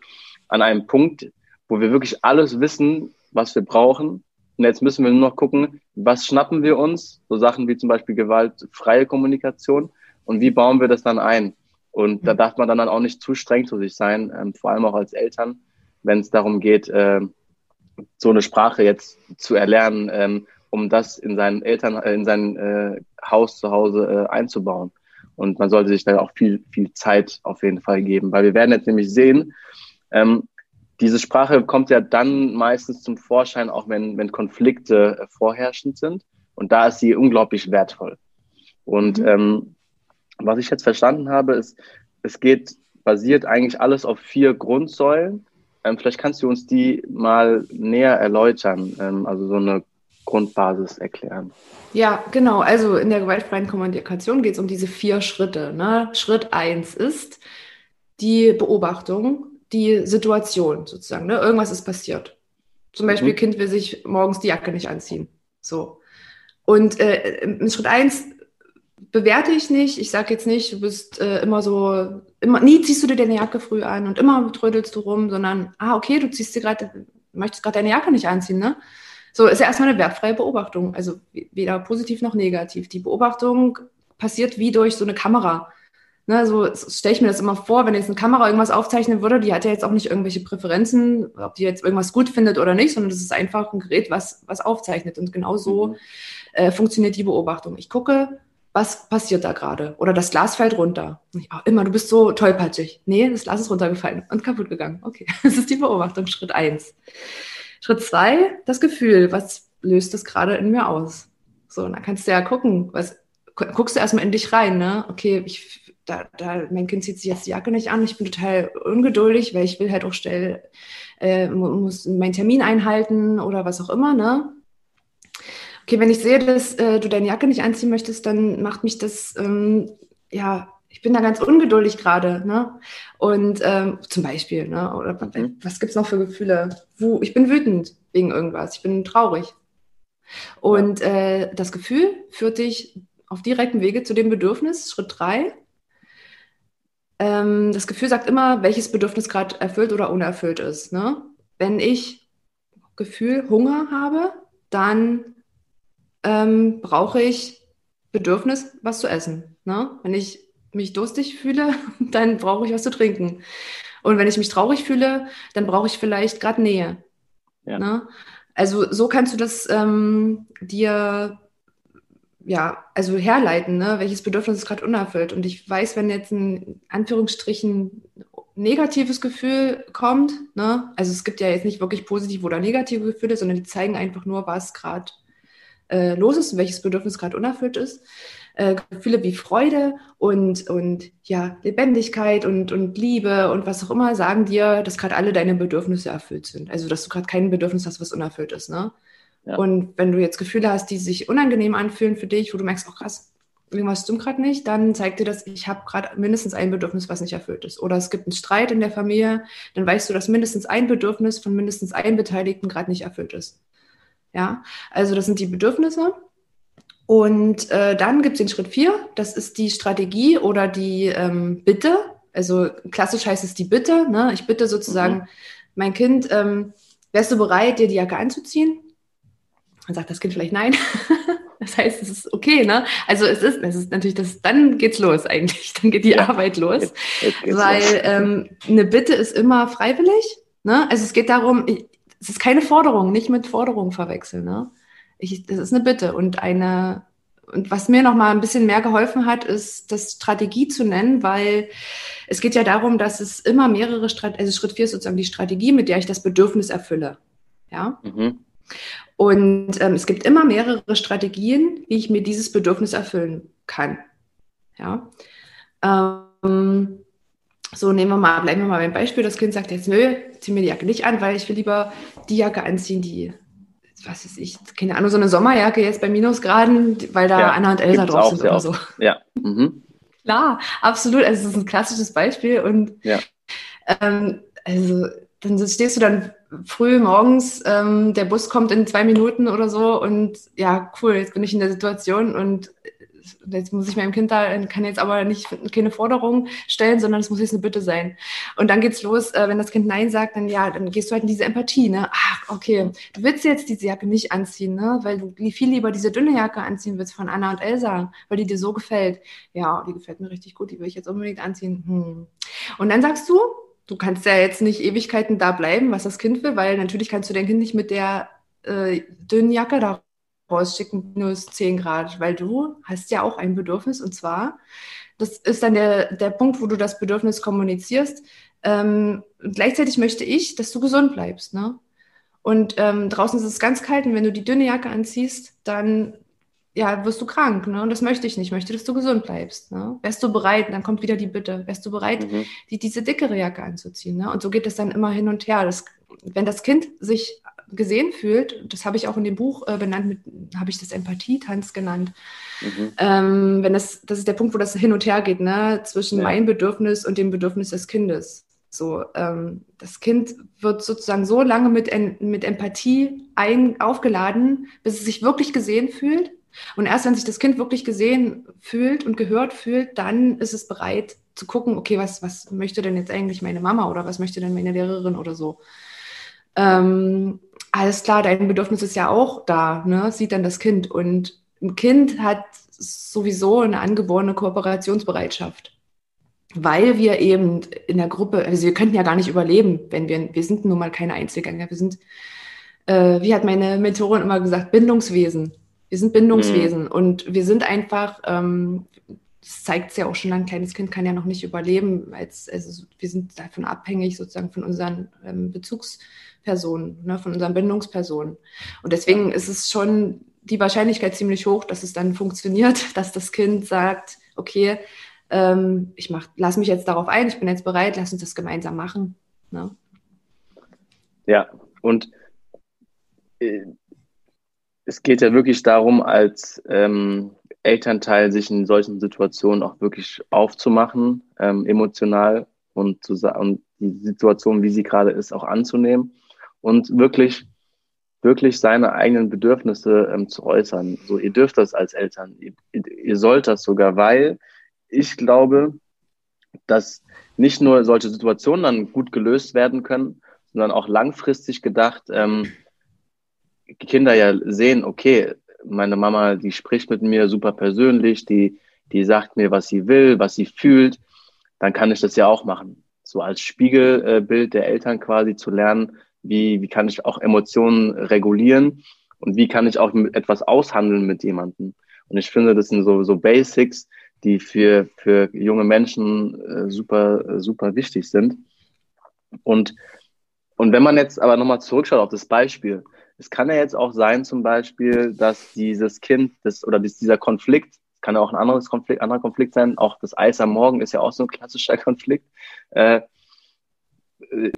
an einem Punkt, wo wir wirklich alles wissen, was wir brauchen. Und jetzt müssen wir nur noch gucken, was schnappen wir uns, so Sachen wie zum Beispiel gewaltfreie Kommunikation und wie bauen wir das dann ein. Und da mhm. darf man dann auch nicht zu streng zu sich sein, ähm, vor allem auch als Eltern, wenn es darum geht, äh, so eine Sprache jetzt zu erlernen, ähm, um das in seinen Eltern, äh, in sein äh, Haus zu Hause äh, einzubauen. Und man sollte sich da auch viel, viel Zeit auf jeden Fall geben, weil wir werden jetzt nämlich sehen, ähm, diese Sprache kommt ja dann meistens zum Vorschein, auch wenn, wenn Konflikte äh, vorherrschend sind. Und da ist sie unglaublich wertvoll. Und mhm. ähm, was ich jetzt verstanden habe, ist, es geht, basiert eigentlich alles auf vier Grundsäulen. Ähm, vielleicht kannst du uns die mal näher erläutern, ähm, also so eine Grundbasis erklären. Ja, genau. Also in der gewaltfreien Kommunikation geht es um diese vier Schritte. Ne? Schritt eins ist die Beobachtung, die Situation sozusagen. Ne? Irgendwas ist passiert. Zum Beispiel, mhm. Kind will sich morgens die Jacke nicht anziehen. So. Und äh, in Schritt eins bewerte ich nicht. Ich sage jetzt nicht, du bist äh, immer so, immer, nie ziehst du dir deine Jacke früh an und immer trödelst du rum, sondern, ah, okay, du ziehst dir gerade, möchtest gerade deine Jacke nicht anziehen, ne? So ist ja erstmal eine wertfreie Beobachtung, also weder positiv noch negativ. Die Beobachtung passiert wie durch so eine Kamera. Ne, so stelle ich mir das immer vor, wenn jetzt eine Kamera irgendwas aufzeichnen würde, die hat ja jetzt auch nicht irgendwelche Präferenzen, ob die jetzt irgendwas gut findet oder nicht, sondern das ist einfach ein Gerät, was, was aufzeichnet. Und genau so mhm. äh, funktioniert die Beobachtung. Ich gucke, was passiert da gerade? Oder das Glas fällt runter. Ich, oh, immer, du bist so tollpatschig. Nee, das Glas ist runtergefallen und kaputt gegangen. Okay, das ist die Beobachtung, Schritt eins. Schritt zwei, das Gefühl, was löst es gerade in mir aus? So, dann kannst du ja gucken, was, guckst du erstmal in dich rein, ne? Okay, ich, da, da, mein Kind zieht sich jetzt die Jacke nicht an, ich bin total ungeduldig, weil ich will halt auch schnell, äh, muss meinen Termin einhalten oder was auch immer, ne? Okay, wenn ich sehe, dass äh, du deine Jacke nicht anziehen möchtest, dann macht mich das, ähm, ja, ich bin da ganz ungeduldig gerade, ne? Und ähm, zum Beispiel, ne? Oder mhm. was gibt's noch für Gefühle? Wo, ich bin wütend wegen irgendwas, ich bin traurig. Und äh, das Gefühl führt dich auf direktem Wege zu dem Bedürfnis, Schritt drei. ähm, das Gefühl sagt immer, welches Bedürfnis gerade erfüllt oder unerfüllt ist. Ne? Wenn ich Gefühl Hunger habe, dann ähm, brauche ich Bedürfnis, was zu essen. Ne? Wenn ich mich durstig fühle, dann brauche ich was zu trinken. Und wenn ich mich traurig fühle, dann brauche ich vielleicht gerade Nähe. Ja. Ne? Also so kannst du das ähm, dir ja, also herleiten, ne? welches Bedürfnis ist gerade unerfüllt. Und ich weiß, wenn jetzt ein Anführungsstrichen negatives Gefühl kommt, ne? also es gibt ja jetzt nicht wirklich positive oder negative Gefühle, sondern die zeigen einfach nur, was gerade äh, los ist und welches Bedürfnis gerade unerfüllt ist. Äh, Gefühle wie Freude und, und ja, Lebendigkeit und, und Liebe und was auch immer sagen dir, dass gerade alle deine Bedürfnisse erfüllt sind. Also dass du gerade kein Bedürfnis hast, was unerfüllt ist. Ne? Ja. Und wenn du jetzt Gefühle hast, die sich unangenehm anfühlen für dich, wo du merkst, oh krass, irgendwas stimmt gerade nicht, dann zeigt dir das, ich habe gerade mindestens ein Bedürfnis, was nicht erfüllt ist. Oder es gibt einen Streit in der Familie, dann weißt du, dass mindestens ein Bedürfnis von mindestens einem Beteiligten gerade nicht erfüllt ist. Ja, also das sind die Bedürfnisse. Und äh, dann gibt es den Schritt vier, das ist die Strategie oder die ähm, Bitte. Also klassisch heißt es die Bitte. Ne? Ich bitte sozusagen mhm. mein Kind, ähm, wärst du bereit, dir die Jacke anzuziehen? Dann sagt das Kind vielleicht nein. das heißt, es ist okay, ne? Also es ist, es ist natürlich das, dann geht's los eigentlich. Dann geht die ja, Arbeit los. Jetzt, jetzt weil los. Ähm, eine Bitte ist immer freiwillig. Ne? Also es geht darum, ich, es ist keine Forderung, nicht mit Forderung verwechseln. Ne? Ich, das ist eine Bitte und eine und was mir noch mal ein bisschen mehr geholfen hat, ist das Strategie zu nennen, weil es geht ja darum, dass es immer mehrere Strategien, also Schritt vier ist sozusagen die Strategie, mit der ich das Bedürfnis erfülle. Ja. Mhm. Und ähm, es gibt immer mehrere Strategien, wie ich mir dieses Bedürfnis erfüllen kann. Ja. Ähm, so nehmen wir mal, bleiben wir mal beim Beispiel. Das Kind sagt jetzt, nö, zieh mir die Jacke nicht an, weil ich will lieber die Jacke anziehen, die, was weiß ich, keine Ahnung, so eine Sommerjacke jetzt bei Minusgraden, weil da ja, Anna und Elsa drauf sind oder so. Ja. Mhm. Klar, absolut. Also es ist ein klassisches Beispiel und ja. ähm, also dann stehst du dann früh morgens, ähm, der Bus kommt in zwei Minuten oder so und ja, cool, jetzt bin ich in der Situation und jetzt muss ich meinem Kind da, kann jetzt aber nicht keine Forderung stellen, sondern es muss jetzt eine Bitte sein. Und dann geht's los, äh, wenn das Kind Nein sagt, dann ja, dann gehst du halt in diese Empathie, ne? Ach, okay, du willst jetzt diese Jacke nicht anziehen, ne? Weil du viel lieber diese dünne Jacke anziehen willst von Anna und Elsa, weil die dir so gefällt. Ja, die gefällt mir richtig gut, die will ich jetzt unbedingt anziehen. Hm. Und dann sagst du, du kannst ja jetzt nicht Ewigkeiten da bleiben, was das Kind will, weil natürlich kannst du dein Kind nicht mit der äh, dünnen Jacke da rausschicken, minus 10 Grad, weil du hast ja auch ein Bedürfnis und zwar, das ist dann der, der Punkt, wo du das Bedürfnis kommunizierst. Ähm, gleichzeitig möchte ich, dass du gesund bleibst. Ne? Und ähm, draußen ist es ganz kalt und wenn du die dünne Jacke anziehst, dann ja, wirst du krank, ne? Und das möchte ich nicht. Ich möchte, dass du gesund bleibst. Ne? Wärst du bereit, dann kommt wieder die Bitte, wärst du bereit, mhm. die, diese dickere Jacke anzuziehen? Ne? Und so geht es dann immer hin und her. Das, wenn das Kind sich gesehen fühlt, das habe ich auch in dem Buch äh, benannt, habe ich das Empathietanz genannt. Mhm. Ähm, wenn das, das ist der Punkt, wo das hin und her geht, ne? zwischen ja. meinem Bedürfnis und dem Bedürfnis des Kindes. So, ähm, das Kind wird sozusagen so lange mit, mit Empathie ein, aufgeladen, bis es sich wirklich gesehen fühlt. Und erst wenn sich das Kind wirklich gesehen fühlt und gehört fühlt, dann ist es bereit zu gucken, okay, was, was möchte denn jetzt eigentlich meine Mama oder was möchte denn meine Lehrerin oder so. Ähm, alles klar, dein Bedürfnis ist ja auch da, ne? sieht dann das Kind. Und ein Kind hat sowieso eine angeborene Kooperationsbereitschaft. Weil wir eben in der Gruppe, also wir könnten ja gar nicht überleben, wenn wir, wir sind nun mal keine Einzelgänger, wir sind, äh, wie hat meine Mentorin immer gesagt, Bindungswesen. Wir sind Bindungswesen mhm. und wir sind einfach, ähm, das zeigt es ja auch schon, ein kleines Kind kann ja noch nicht überleben, als, also wir sind davon abhängig sozusagen von unseren ähm, Bezugspersonen, ne, von unseren Bindungspersonen. Und deswegen ist es schon die Wahrscheinlichkeit ziemlich hoch, dass es dann funktioniert, dass das Kind sagt, okay, ähm, ich mach, lass mich jetzt darauf ein, ich bin jetzt bereit, lass uns das gemeinsam machen. Ne? Ja, und äh, es geht ja wirklich darum, als ähm, Elternteil sich in solchen Situationen auch wirklich aufzumachen, ähm, emotional und, zu, und die Situation, wie sie gerade ist, auch anzunehmen und wirklich, wirklich seine eigenen Bedürfnisse ähm, zu äußern. So, ihr dürft das als Eltern, ihr, ihr sollt das sogar, weil ich glaube, dass nicht nur solche Situationen dann gut gelöst werden können, sondern auch langfristig gedacht, ähm, Kinder ja sehen, okay, meine Mama, die spricht mit mir super persönlich, die, die sagt mir, was sie will, was sie fühlt, dann kann ich das ja auch machen. So als Spiegelbild der Eltern quasi zu lernen, wie, wie kann ich auch Emotionen regulieren und wie kann ich auch etwas aushandeln mit jemandem. Und ich finde, das sind so, so Basics, die für, für junge Menschen äh, super, super wichtig sind. Und, und wenn man jetzt aber nochmal zurückschaut auf das Beispiel, es kann ja jetzt auch sein, zum Beispiel, dass dieses Kind das, oder dieser Konflikt, kann ja auch ein anderes Konflikt, anderer Konflikt sein, auch das Eis am Morgen ist ja auch so ein klassischer Konflikt. Äh, äh,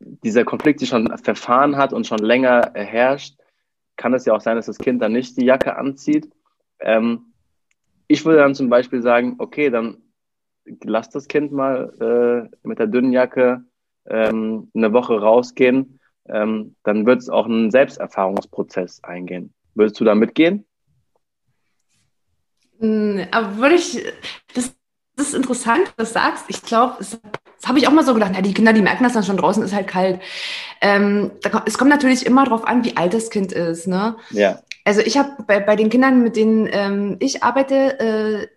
dieser Konflikt sich schon verfahren hat und schon länger herrscht, kann es ja auch sein, dass das Kind dann nicht die Jacke anzieht. Ähm, ich würde dann zum Beispiel sagen, okay, dann lass das Kind mal äh, mit der dünnen Jacke ähm, eine Woche rausgehen ähm, dann wird es auch einen Selbsterfahrungsprozess eingehen. Würdest du da mitgehen? Hm, aber würde ich, das, das ist interessant, was du sagst. Ich glaube, das habe ich auch mal so gedacht, na, die Kinder, die merken das dann schon draußen, ist halt kalt. Ähm, da, es kommt natürlich immer darauf an, wie alt das Kind ist. Ne? Ja. Also ich habe bei, bei den Kindern, mit denen ähm, ich arbeite, äh,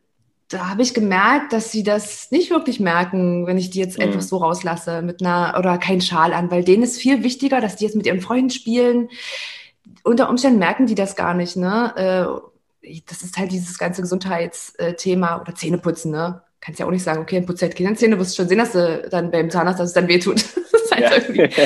da habe ich gemerkt, dass sie das nicht wirklich merken, wenn ich die jetzt mhm. einfach so rauslasse mit einer oder kein Schal an, weil denen ist viel wichtiger, dass die jetzt mit ihren Freunden spielen. Unter Umständen merken die das gar nicht, ne? Äh, das ist halt dieses ganze Gesundheitsthema oder Zähneputzen, ne? kannst ja auch nicht sagen, okay, ein Prozent Kinderzähne, wirst schon sehen, dass du dann beim Zahnarzt, dass es dann wehtut. halt ja.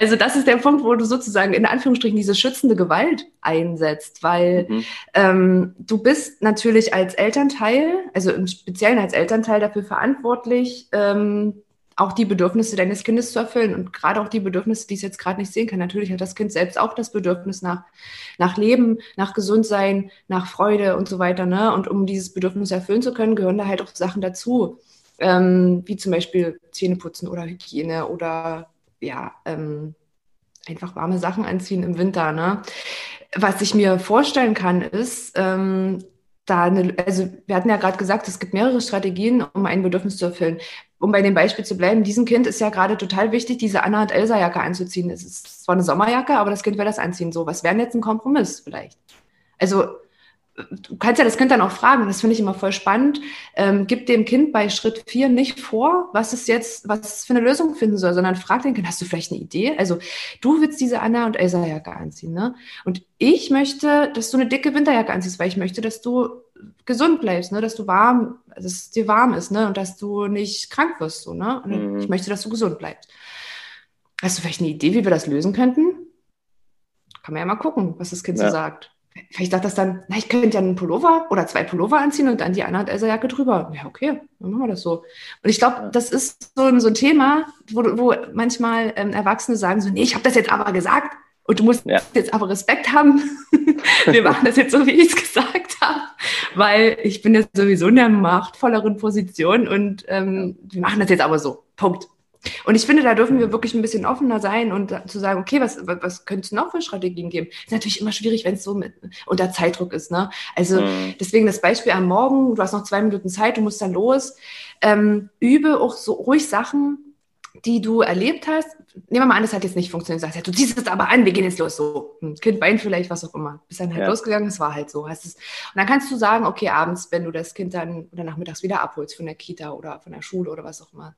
also das ist der Punkt, wo du sozusagen in Anführungsstrichen diese schützende Gewalt einsetzt, weil mhm. ähm, du bist natürlich als Elternteil, also im Speziellen als Elternteil dafür verantwortlich, ähm, auch die Bedürfnisse deines Kindes zu erfüllen und gerade auch die Bedürfnisse, die es jetzt gerade nicht sehen kann. Natürlich hat das Kind selbst auch das Bedürfnis nach, nach Leben, nach Gesundsein, nach Freude und so weiter. Ne? Und um dieses Bedürfnis erfüllen zu können, gehören da halt auch Sachen dazu, ähm, wie zum Beispiel Zähneputzen oder Hygiene oder ja, ähm, einfach warme Sachen anziehen im Winter. Ne? Was ich mir vorstellen kann, ist, ähm, da eine, also wir hatten ja gerade gesagt, es gibt mehrere Strategien, um ein Bedürfnis zu erfüllen. Um bei dem Beispiel zu bleiben, diesem Kind ist ja gerade total wichtig, diese Anna und Elsa Jacke anzuziehen. Es ist zwar eine Sommerjacke, aber das Kind will das anziehen. So, was wäre jetzt ein Kompromiss vielleicht? Also du kannst ja das Kind dann auch fragen, das finde ich immer voll spannend. Ähm, gib dem Kind bei Schritt vier nicht vor, was es jetzt, was es für eine Lösung finden soll, sondern frag den Kind, hast du vielleicht eine Idee? Also du willst diese Anna und Elsa Jacke anziehen, ne? Und ich möchte, dass du eine dicke Winterjacke anziehst, weil ich möchte, dass du gesund bleibst, ne? Dass du warm, dass es dir warm ist, ne? Und dass du nicht krank wirst, so, ne? Mhm. ich möchte, dass du gesund bleibst. Hast du vielleicht eine Idee, wie wir das lösen könnten? Kann man ja mal gucken, was das Kind ja. so sagt. Vielleicht sagt das dann, na, ich könnte ja einen Pullover oder zwei Pullover anziehen und dann die eine Elsa-Jacke drüber. Ja, okay, dann machen wir das so. Und ich glaube, das ist so ein, so ein Thema, wo, wo manchmal ähm, Erwachsene sagen so, nee, ich habe das jetzt aber gesagt und du musst ja. jetzt aber Respekt haben. wir machen das jetzt so, wie ich es gesagt habe, weil ich bin jetzt sowieso in der machtvolleren Position und ähm, wir machen das jetzt aber so. Punkt. Und ich finde, da dürfen wir wirklich ein bisschen offener sein und zu sagen, okay, was, was, könnte es noch für Strategien geben? Ist natürlich immer schwierig, wenn es so mit, unter Zeitdruck ist. Ne? Also mhm. deswegen das Beispiel am Morgen, du hast noch zwei Minuten Zeit, du musst dann los. Ähm, übe auch so ruhig Sachen, die du erlebt hast. Nehmen wir mal an, das hat jetzt nicht funktioniert. Du sagst, ja, du ziehst es aber an, wir gehen jetzt los. So, ein Kind weint vielleicht, was auch immer. Bist dann halt ja. losgegangen, es war halt so. Hast es, und dann kannst du sagen, okay, abends, wenn du das Kind dann oder nachmittags wieder abholst von der Kita oder von der Schule oder was auch immer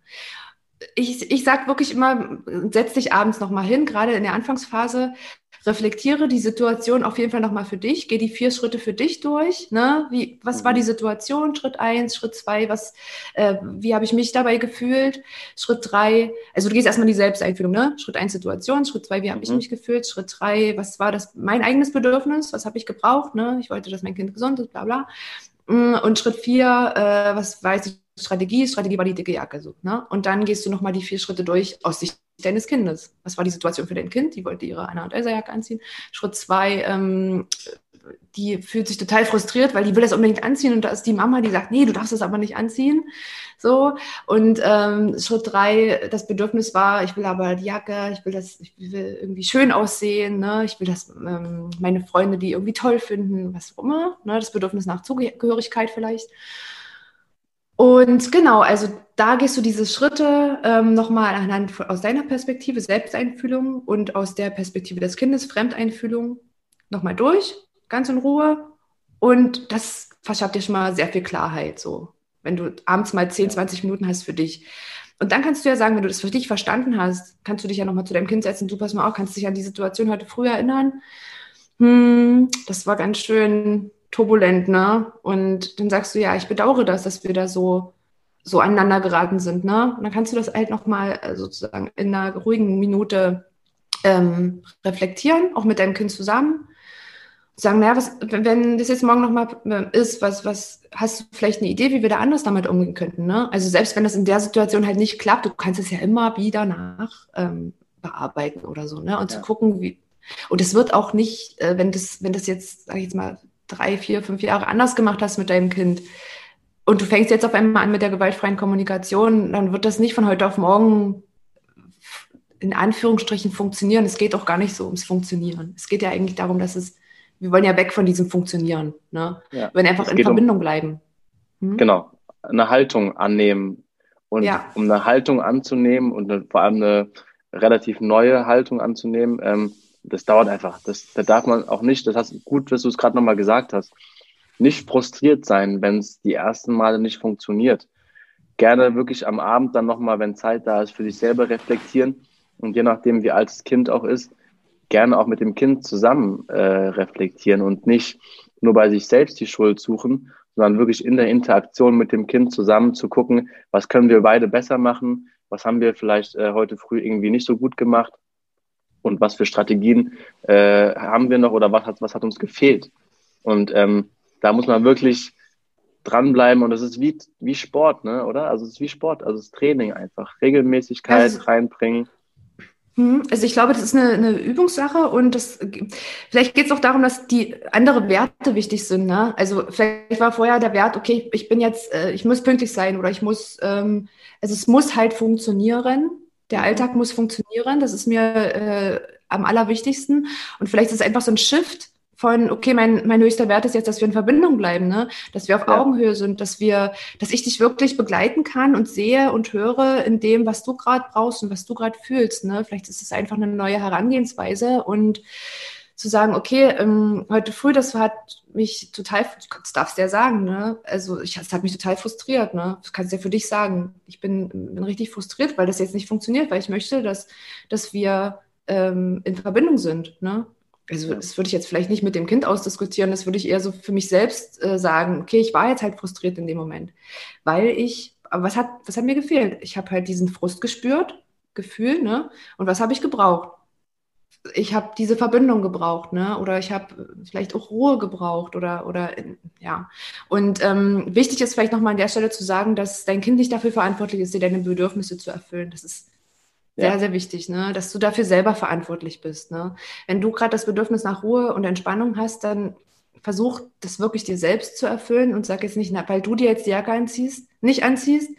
ich, ich sage wirklich immer, setz dich abends nochmal hin, gerade in der Anfangsphase, reflektiere die Situation auf jeden Fall nochmal für dich, geh die vier Schritte für dich durch. Ne? Wie, was war die mhm. Situation? Schritt eins, Schritt zwei, was, äh, wie habe ich mich dabei gefühlt? Schritt drei, also du gehst erstmal in die Selbsteinfühlung, ne? Schritt eins Situation, Schritt zwei, wie habe ich mhm. mich gefühlt? Schritt drei, was war das mein eigenes Bedürfnis? Was habe ich gebraucht? Ne? Ich wollte, dass mein Kind gesund ist, bla bla. Mm, und Schritt vier, äh, was weiß ich, Strategie, Strategie war die dicke Jacke so. Ne? Und dann gehst du nochmal die vier Schritte durch aus Sicht deines Kindes. Was war die Situation für dein Kind? Die wollte ihre Anna und Elsa Jacke anziehen. Schritt zwei, ähm, die fühlt sich total frustriert, weil die will das unbedingt anziehen und da ist die Mama, die sagt, nee, du darfst das aber nicht anziehen. So. Und ähm, Schritt drei, das Bedürfnis war, ich will aber die Jacke, ich will das, ich will irgendwie schön aussehen, ne? ich will, dass ähm, meine Freunde die irgendwie toll finden, was auch immer, ne? das Bedürfnis nach Zugehörigkeit vielleicht. Und genau, also da gehst du diese Schritte ähm, nochmal anhand von, aus deiner Perspektive, Selbsteinfühlung und aus der Perspektive des Kindes, Fremdeinfühlung, nochmal durch, ganz in Ruhe. Und das verschafft dir schon mal sehr viel Klarheit, so. Wenn du abends mal 10, 20 Minuten hast für dich. Und dann kannst du ja sagen, wenn du das für dich verstanden hast, kannst du dich ja nochmal zu deinem Kind setzen, du pass mal auf, kannst dich an die Situation heute früh erinnern. Hm, das war ganz schön turbulent, ne? Und dann sagst du, ja, ich bedauere das, dass wir da so, so aneinander geraten sind, ne? Und dann kannst du das halt nochmal äh, sozusagen in einer ruhigen Minute ähm, reflektieren, auch mit deinem Kind zusammen. Sagen, naja, was, wenn das jetzt morgen nochmal äh, ist, was, was, hast du vielleicht eine Idee, wie wir da anders damit umgehen könnten, ne? Also selbst wenn das in der Situation halt nicht klappt, du kannst es ja immer wieder nach ähm, bearbeiten oder so, ne? Und ja. zu gucken, wie, und es wird auch nicht, äh, wenn das, wenn das jetzt, sag ich jetzt mal, drei, vier, fünf Jahre anders gemacht hast mit deinem Kind und du fängst jetzt auf einmal an mit der gewaltfreien Kommunikation, dann wird das nicht von heute auf morgen in Anführungsstrichen funktionieren. Es geht auch gar nicht so ums Funktionieren. Es geht ja eigentlich darum, dass es, wir wollen ja weg von diesem Funktionieren. Ne? Ja, wir wollen einfach in Verbindung um, bleiben. Hm? Genau, eine Haltung annehmen. Und ja. um eine Haltung anzunehmen und vor allem eine relativ neue Haltung anzunehmen, ähm, das dauert einfach. Das, da darf man auch nicht, das hast gut, dass du es gerade nochmal gesagt hast, nicht frustriert sein, wenn es die ersten Male nicht funktioniert. Gerne wirklich am Abend dann nochmal, wenn Zeit da ist, für sich selber reflektieren und je nachdem, wie alt das Kind auch ist, gerne auch mit dem Kind zusammen äh, reflektieren und nicht nur bei sich selbst die Schuld suchen, sondern wirklich in der Interaktion mit dem Kind zusammen zu gucken, was können wir beide besser machen, was haben wir vielleicht äh, heute früh irgendwie nicht so gut gemacht und was für Strategien äh, haben wir noch oder was hat, was hat uns gefehlt. Und ähm, da muss man wirklich dranbleiben und es ist wie, wie Sport, ne? oder? Also es ist wie Sport, also es ist Training einfach, Regelmäßigkeit also, reinbringen. Hm, also ich glaube, das ist eine, eine Übungssache und das, vielleicht geht es auch darum, dass die andere Werte wichtig sind. Ne? Also vielleicht war vorher der Wert, okay, ich bin jetzt, äh, ich muss pünktlich sein oder ich muss, ähm, also es muss halt funktionieren. Der Alltag muss funktionieren, das ist mir äh, am allerwichtigsten. Und vielleicht ist es einfach so ein Shift von, okay, mein, mein höchster Wert ist jetzt, dass wir in Verbindung bleiben, ne? dass wir auf ja. Augenhöhe sind, dass wir, dass ich dich wirklich begleiten kann und sehe und höre in dem, was du gerade brauchst und was du gerade fühlst. Ne? Vielleicht ist es einfach eine neue Herangehensweise und zu sagen, okay, ähm, heute früh, das hat mich total, das darfst du ja sagen, ne? Also ich, das hat mich total frustriert, ne? Das kannst du ja für dich sagen. Ich bin, bin richtig frustriert, weil das jetzt nicht funktioniert, weil ich möchte, dass, dass wir ähm, in Verbindung sind, ne? Also das würde ich jetzt vielleicht nicht mit dem Kind ausdiskutieren, das würde ich eher so für mich selbst äh, sagen, okay, ich war jetzt halt frustriert in dem Moment, weil ich, aber was hat, was hat mir gefehlt? Ich habe halt diesen Frust gespürt, Gefühl, ne? Und was habe ich gebraucht? Ich habe diese Verbindung gebraucht, ne? Oder ich habe vielleicht auch Ruhe gebraucht oder oder ja. Und ähm, wichtig ist vielleicht nochmal an der Stelle zu sagen, dass dein Kind nicht dafür verantwortlich ist, dir deine Bedürfnisse zu erfüllen. Das ist sehr, ja. sehr wichtig, ne? Dass du dafür selber verantwortlich bist. Ne? Wenn du gerade das Bedürfnis nach Ruhe und Entspannung hast, dann versuch das wirklich dir selbst zu erfüllen und sag jetzt nicht, na, weil du dir jetzt die Jacke anziehst, nicht anziehst,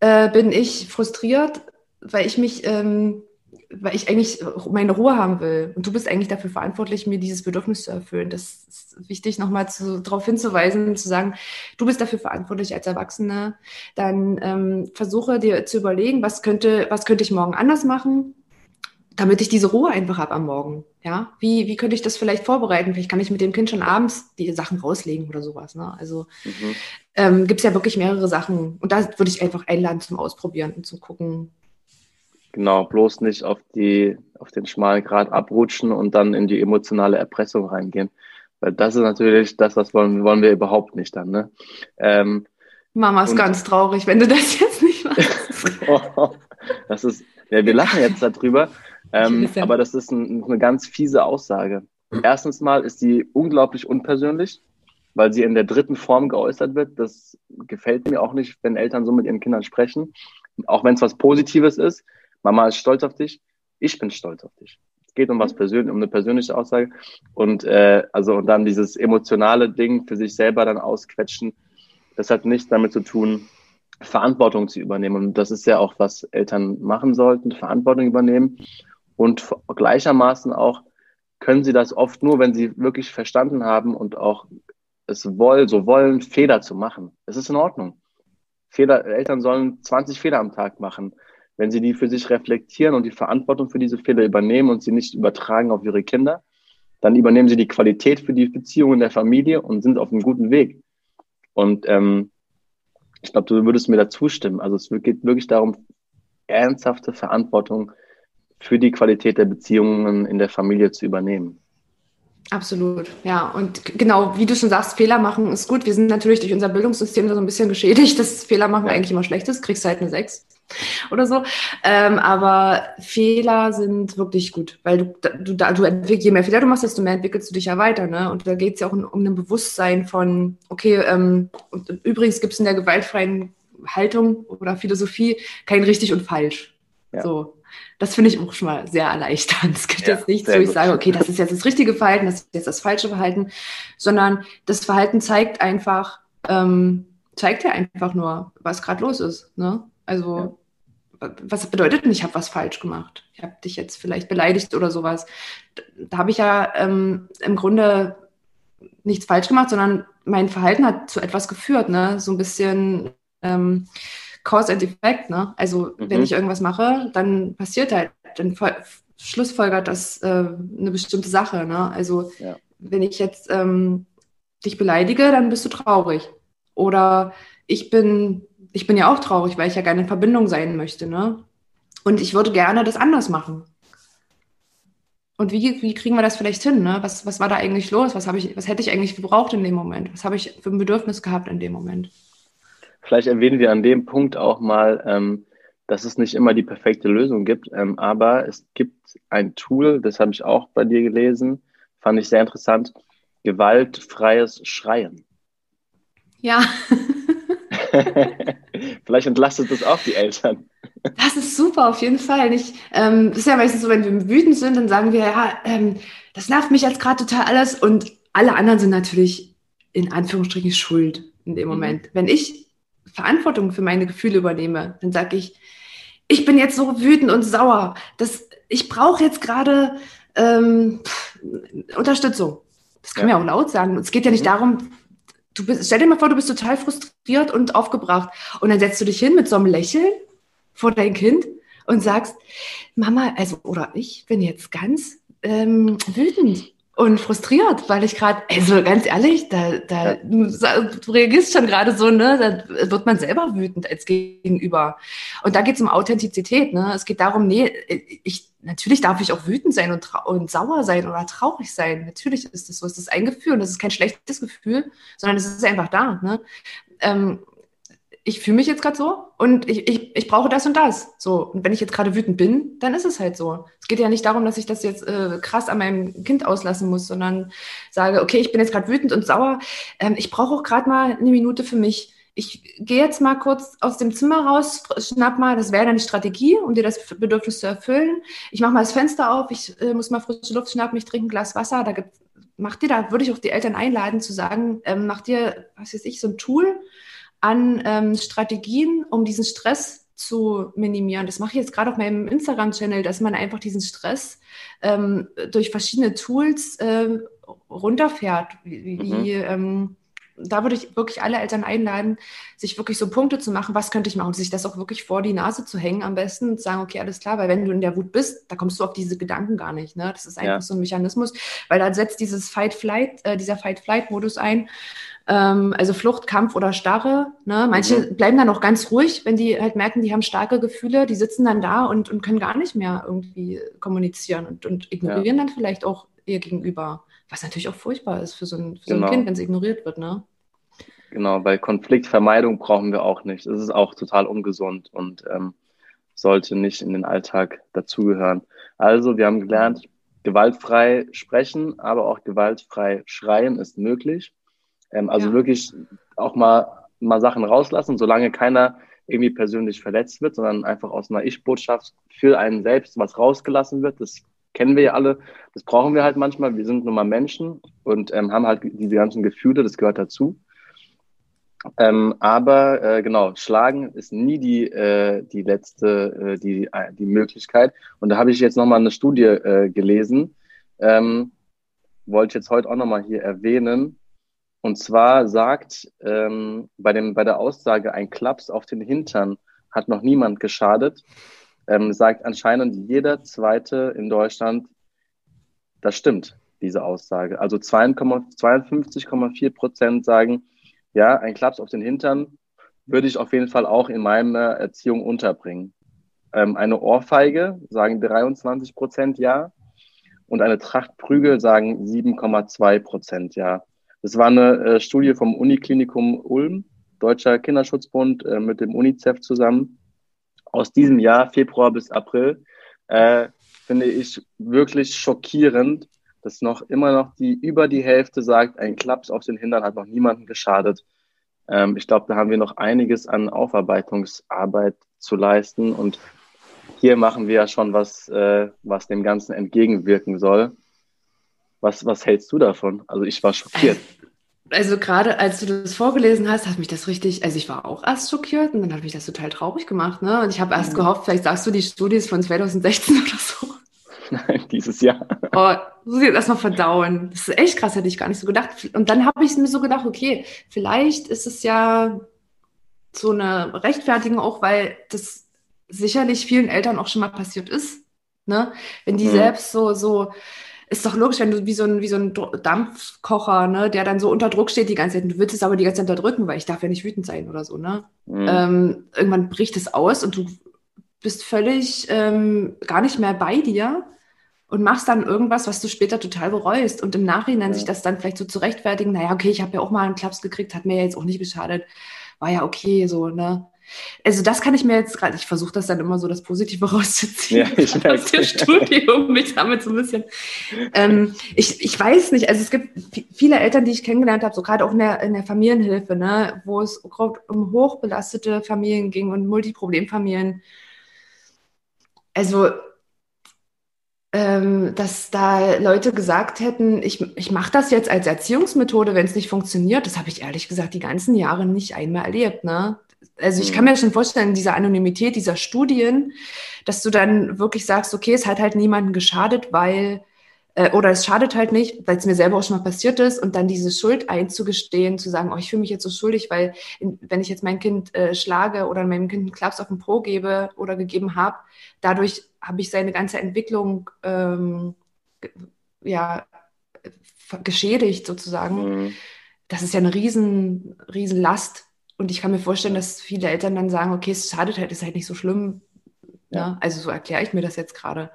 äh, bin ich frustriert, weil ich mich ähm, weil ich eigentlich meine Ruhe haben will. Und du bist eigentlich dafür verantwortlich, mir dieses Bedürfnis zu erfüllen. Das ist wichtig, nochmal darauf hinzuweisen, zu sagen, du bist dafür verantwortlich als Erwachsene. Dann ähm, versuche dir zu überlegen, was könnte, was könnte ich morgen anders machen, damit ich diese Ruhe einfach habe am Morgen. Ja, wie, wie könnte ich das vielleicht vorbereiten? Vielleicht kann ich mit dem Kind schon abends die Sachen rauslegen oder sowas. Ne? Also mhm. ähm, gibt es ja wirklich mehrere Sachen. Und da würde ich einfach einladen zum Ausprobieren und zum Gucken, Genau, bloß nicht auf die, auf den schmalen Grad abrutschen und dann in die emotionale Erpressung reingehen. Weil das ist natürlich das, was wollen, wollen wir überhaupt nicht dann, ne? Ähm, Mama ist ganz traurig, wenn du das jetzt nicht machst. das ist, ja, wir lachen jetzt darüber, ähm, aber das ist ein, eine ganz fiese Aussage. Erstens mal ist die unglaublich unpersönlich, weil sie in der dritten Form geäußert wird. Das gefällt mir auch nicht, wenn Eltern so mit ihren Kindern sprechen. Auch wenn es was Positives ist, Mama ist stolz auf dich, ich bin stolz auf dich. Es geht um was persönlich, um eine persönliche Aussage. Und äh, also und dann dieses emotionale Ding für sich selber dann ausquetschen, das hat nichts damit zu tun, Verantwortung zu übernehmen. Und das ist ja auch, was Eltern machen sollten, Verantwortung übernehmen. Und gleichermaßen auch können sie das oft nur, wenn sie wirklich verstanden haben und auch es wollen, so wollen, Fehler zu machen. Es ist in Ordnung. Fehler, Eltern sollen 20 Fehler am Tag machen. Wenn sie die für sich reflektieren und die Verantwortung für diese Fehler übernehmen und sie nicht übertragen auf ihre Kinder, dann übernehmen sie die Qualität für die Beziehungen der Familie und sind auf einem guten Weg. Und ähm, ich glaube, du würdest mir da zustimmen. Also es geht wirklich darum, ernsthafte Verantwortung für die Qualität der Beziehungen in der Familie zu übernehmen. Absolut, ja. Und genau, wie du schon sagst, Fehler machen ist gut. Wir sind natürlich durch unser Bildungssystem so ein bisschen geschädigt, dass Fehler machen ja. eigentlich immer schlecht ist. Kriegst halt eine 6 oder so. Ähm, aber Fehler sind wirklich gut, weil du, du, du entwickelst, je mehr Fehler du machst, desto mehr entwickelst du dich ja weiter. Ne? Und da geht es ja auch um, um ein Bewusstsein von, okay, ähm, und übrigens gibt es in der gewaltfreien Haltung oder Philosophie kein richtig und falsch. Ja. So, das finde ich auch schon mal sehr erleichternd. Es gibt ja, jetzt nichts, wo ich gut. sage, okay, das ist jetzt das richtige Verhalten, das ist jetzt das falsche Verhalten, sondern das Verhalten zeigt einfach, ähm, zeigt ja einfach nur, was gerade los ist. Ne? Also, was bedeutet denn, ich habe was falsch gemacht? Ich habe dich jetzt vielleicht beleidigt oder sowas. Da, da habe ich ja ähm, im Grunde nichts falsch gemacht, sondern mein Verhalten hat zu etwas geführt, ne? So ein bisschen ähm, Cause and Effect, ne? Also mhm. wenn ich irgendwas mache, dann passiert halt, dann schlussfolgert das äh, eine bestimmte Sache, ne? Also ja. wenn ich jetzt ähm, dich beleidige, dann bist du traurig. Oder ich bin, ich bin ja auch traurig, weil ich ja gerne in Verbindung sein möchte, ne? Und ich würde gerne das anders machen. Und wie, wie kriegen wir das vielleicht hin? Ne? Was, was war da eigentlich los? Was, ich, was hätte ich eigentlich gebraucht in dem Moment? Was habe ich für ein Bedürfnis gehabt in dem Moment? Vielleicht erwähnen wir an dem Punkt auch mal, ähm, dass es nicht immer die perfekte Lösung gibt, ähm, aber es gibt ein Tool, das habe ich auch bei dir gelesen, fand ich sehr interessant, gewaltfreies Schreien. Ja. Vielleicht entlastet das auch die Eltern. Das ist super, auf jeden Fall. Nicht, ähm, das ist ja meistens so, wenn wir wütend sind, dann sagen wir, ja, ähm, das nervt mich jetzt gerade total alles und alle anderen sind natürlich in Anführungsstrichen schuld in dem mhm. Moment. Wenn ich Verantwortung für meine Gefühle übernehme, dann sage ich, ich bin jetzt so wütend und sauer, dass ich brauche jetzt gerade ähm, Unterstützung. Das kann ja. man ja auch laut sagen. Es geht ja nicht mhm. darum, du bist, stell dir mal vor, du bist total frustriert und aufgebracht. Und dann setzt du dich hin mit so einem Lächeln vor dein Kind und sagst, Mama, also oder ich bin jetzt ganz ähm, wütend und frustriert, weil ich gerade, also ganz ehrlich, da, da, du, du reagierst schon gerade so, ne, da wird man selber wütend als Gegenüber. Und da geht es um Authentizität, ne? Es geht darum, nee, ich, natürlich darf ich auch wütend sein und, und sauer sein oder traurig sein. Natürlich ist das so. Es ist ein Gefühl und das ist kein schlechtes Gefühl, sondern es ist einfach da. Ne? Ähm, ich fühle mich jetzt gerade so und ich, ich, ich brauche das und das. So, und wenn ich jetzt gerade wütend bin, dann ist es halt so. Es geht ja nicht darum, dass ich das jetzt äh, krass an meinem Kind auslassen muss, sondern sage, okay, ich bin jetzt gerade wütend und sauer. Ähm, ich brauche auch gerade mal eine Minute für mich. Ich gehe jetzt mal kurz aus dem Zimmer raus, schnapp mal, das wäre dann die Strategie, um dir das Bedürfnis zu erfüllen. Ich mache mal das Fenster auf, ich äh, muss mal frische Luft schnappen, ich trinke ein Glas Wasser. Da gibt, mach dir da, würde ich auch die Eltern einladen zu sagen, ähm, mach dir, was weiß ich, so ein Tool, an ähm, Strategien, um diesen Stress zu minimieren. Das mache ich jetzt gerade auf meinem Instagram-Channel, dass man einfach diesen Stress ähm, durch verschiedene Tools äh, runterfährt. Wie, mhm. ähm, da würde ich wirklich alle Eltern einladen, sich wirklich so Punkte zu machen, was könnte ich machen, sich das auch wirklich vor die Nase zu hängen am besten und sagen, okay, alles klar, weil wenn du in der Wut bist, da kommst du auf diese Gedanken gar nicht. Ne? Das ist einfach ja. so ein Mechanismus, weil da setzt dieses Fight-Flight, äh, dieser Fight-Flight-Modus ein ähm, also Flucht, Kampf oder Starre. Ne? Manche mhm. bleiben dann auch ganz ruhig, wenn die halt merken, die haben starke Gefühle, die sitzen dann da und, und können gar nicht mehr irgendwie kommunizieren und, und ignorieren ja. dann vielleicht auch ihr Gegenüber. Was natürlich auch furchtbar ist für so ein, für genau. so ein. Kind, wenn es ignoriert wird. Ne? Genau, weil Konfliktvermeidung brauchen wir auch nicht. Das ist auch total ungesund und ähm, sollte nicht in den Alltag dazugehören. Also, wir haben gelernt, gewaltfrei sprechen, aber auch gewaltfrei schreien ist möglich. Ähm, also ja. wirklich auch mal, mal Sachen rauslassen, solange keiner irgendwie persönlich verletzt wird, sondern einfach aus einer Ich-Botschaft für einen selbst was rausgelassen wird. Das kennen wir ja alle. Das brauchen wir halt manchmal. Wir sind nun mal Menschen und ähm, haben halt diese ganzen Gefühle, das gehört dazu. Ähm, aber äh, genau, schlagen ist nie die, äh, die letzte, äh, die, äh, die Möglichkeit. Und da habe ich jetzt nochmal eine Studie äh, gelesen, ähm, wollte ich jetzt heute auch nochmal hier erwähnen. Und zwar sagt ähm, bei, dem, bei der Aussage, ein Klaps auf den Hintern hat noch niemand geschadet, ähm, sagt anscheinend jeder Zweite in Deutschland, das stimmt, diese Aussage. Also 52,4 Prozent sagen, ja, ein Klaps auf den Hintern würde ich auf jeden Fall auch in meiner Erziehung unterbringen. Ähm, eine Ohrfeige sagen 23 Prozent ja und eine Tracht Prügel sagen 7,2 Prozent ja. Das war eine äh, Studie vom Uniklinikum Ulm, Deutscher Kinderschutzbund äh, mit dem UNICEF zusammen. Aus diesem Jahr, Februar bis April, äh, finde ich wirklich schockierend, dass noch immer noch die über die Hälfte sagt, ein Klaps auf den Hintern hat noch niemanden geschadet. Ähm, ich glaube, da haben wir noch einiges an Aufarbeitungsarbeit zu leisten und hier machen wir ja schon was, äh, was dem Ganzen entgegenwirken soll. Was, was hältst du davon? Also ich war schockiert. Also gerade als du das vorgelesen hast, hat mich das richtig, also ich war auch erst schockiert und dann hat mich das total traurig gemacht. Ne? Und ich habe erst mhm. gehofft, vielleicht sagst du die Studie ist von 2016 oder so. Nein, dieses Jahr. Oh, muss ich jetzt erstmal verdauen. Das ist echt krass, hätte ich gar nicht so gedacht. Und dann habe ich mir so gedacht, okay, vielleicht ist es ja so eine Rechtfertigung auch, weil das sicherlich vielen Eltern auch schon mal passiert ist. Ne? Wenn die mhm. selbst so, so ist doch logisch, wenn du wie so ein, wie so ein Dampfkocher, ne, der dann so unter Druck steht die ganze Zeit. Du willst es aber die ganze Zeit unterdrücken, weil ich darf ja nicht wütend sein oder so, ne? Mhm. Ähm, irgendwann bricht es aus und du bist völlig ähm, gar nicht mehr bei dir und machst dann irgendwas, was du später total bereust und im Nachhinein ja. sich das dann vielleicht so zu rechtfertigen, naja, okay, ich habe ja auch mal einen Klaps gekriegt, hat mir ja jetzt auch nicht beschadet, war ja okay, so, ne? Also das kann ich mir jetzt gerade, ich versuche das dann immer so das Positive rauszuziehen ja, ich aus dem Studium, mich damit so ein bisschen. Ähm, ich, ich weiß nicht, also es gibt viele Eltern, die ich kennengelernt habe, so gerade auch in der, in der Familienhilfe, ne, wo es um hochbelastete Familien ging und Multiproblemfamilien. Also ähm, dass da Leute gesagt hätten, ich, ich mache das jetzt als Erziehungsmethode, wenn es nicht funktioniert, das habe ich ehrlich gesagt die ganzen Jahre nicht einmal erlebt. Ne? Also ich kann mhm. mir schon vorstellen, dieser Anonymität dieser Studien, dass du dann wirklich sagst, okay, es hat halt niemanden geschadet, weil, äh, oder es schadet halt nicht, weil es mir selber auch schon mal passiert ist und dann diese Schuld einzugestehen, zu sagen, oh, ich fühle mich jetzt so schuldig, weil in, wenn ich jetzt mein Kind äh, schlage oder meinem Kind einen Klaps auf den Po gebe oder gegeben habe, dadurch habe ich seine ganze Entwicklung ähm, ja geschädigt sozusagen. Mhm. Das ist ja eine riesen, riesen Last, und ich kann mir vorstellen, dass viele Eltern dann sagen, okay, es schadet halt, ist halt nicht so schlimm. Ja. Ne? Also so erkläre ich mir das jetzt gerade.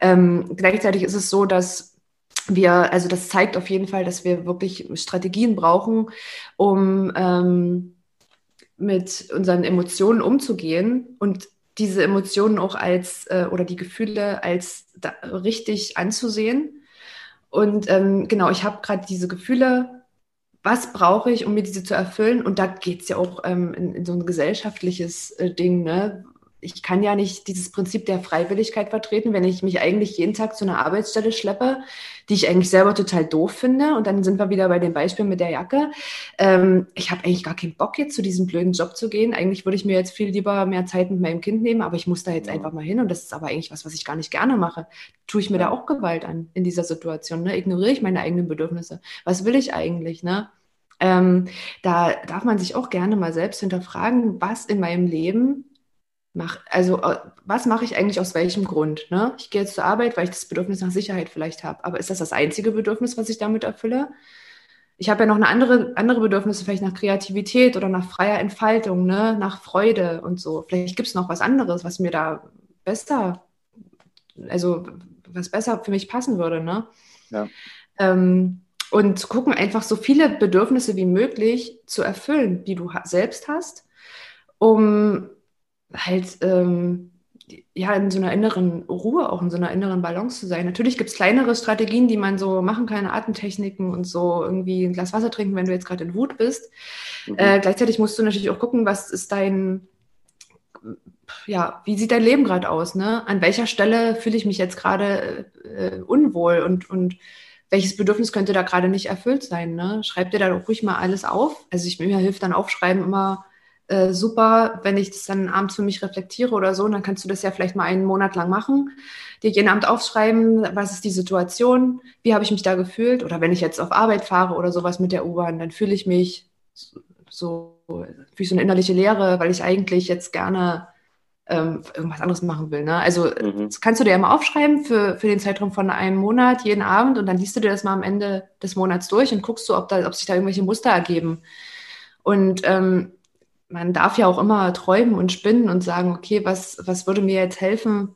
Ähm, gleichzeitig ist es so, dass wir, also das zeigt auf jeden Fall, dass wir wirklich Strategien brauchen, um ähm, mit unseren Emotionen umzugehen und diese Emotionen auch als äh, oder die Gefühle als da, richtig anzusehen. Und ähm, genau, ich habe gerade diese Gefühle was brauche ich, um mir diese zu erfüllen? Und da geht es ja auch ähm, in, in, so ein gesellschaftliches äh, Ding. Ne? Ich kann ja nicht dieses Prinzip der Freiwilligkeit vertreten, wenn ich mich eigentlich jeden Tag zu einer Arbeitsstelle schleppe, die ich eigentlich selber total doof finde. Und dann sind wir wieder bei dem Beispiel mit der Jacke. Ähm, ich habe eigentlich gar keinen Bock, jetzt zu diesem blöden Job zu gehen. Eigentlich würde ich mir jetzt viel lieber mehr Zeit mit meinem Kind nehmen, aber ich muss da jetzt einfach mal hin. Und das ist aber eigentlich was, was ich gar nicht gerne mache. Tue ich mir da auch Gewalt an in dieser Situation? Ne? Ignoriere ich meine eigenen Bedürfnisse? Was will ich eigentlich? Ne? Ähm, da darf man sich auch gerne mal selbst hinterfragen, was in meinem Leben mache, also äh, was mache ich eigentlich aus welchem Grund? Ne? Ich gehe jetzt zur Arbeit, weil ich das Bedürfnis nach Sicherheit vielleicht habe. Aber ist das das einzige Bedürfnis, was ich damit erfülle? Ich habe ja noch eine andere, andere Bedürfnisse, vielleicht nach Kreativität oder nach freier Entfaltung, ne? nach Freude und so. Vielleicht gibt es noch was anderes, was mir da besser, also was besser für mich passen würde. Ne? Ja. Ähm, und gucken, einfach so viele Bedürfnisse wie möglich zu erfüllen, die du selbst hast, um halt ähm, ja in so einer inneren Ruhe, auch in so einer inneren Balance zu sein. Natürlich gibt es kleinere Strategien, die man so machen kann, Atemtechniken und so irgendwie ein Glas Wasser trinken, wenn du jetzt gerade in Wut bist. Mhm. Äh, gleichzeitig musst du natürlich auch gucken, was ist dein ja, wie sieht dein Leben gerade aus? Ne? An welcher Stelle fühle ich mich jetzt gerade äh, unwohl und, und welches Bedürfnis könnte da gerade nicht erfüllt sein. Ne? Schreib dir da doch ruhig mal alles auf. Also ich, mir hilft dann Aufschreiben immer äh, super, wenn ich das dann abends für mich reflektiere oder so. Dann kannst du das ja vielleicht mal einen Monat lang machen. Dir jeden Abend aufschreiben, was ist die Situation, wie habe ich mich da gefühlt. Oder wenn ich jetzt auf Arbeit fahre oder sowas mit der U-Bahn, dann fühle ich mich so, wie so eine innerliche Leere, weil ich eigentlich jetzt gerne ähm, irgendwas anderes machen will. Ne? Also mhm. das kannst du dir ja mal aufschreiben für, für den Zeitraum von einem Monat, jeden Abend, und dann liest du dir das mal am Ende des Monats durch und guckst du, ob, da, ob sich da irgendwelche Muster ergeben. Und ähm, man darf ja auch immer träumen und spinnen und sagen, okay, was, was würde mir jetzt helfen,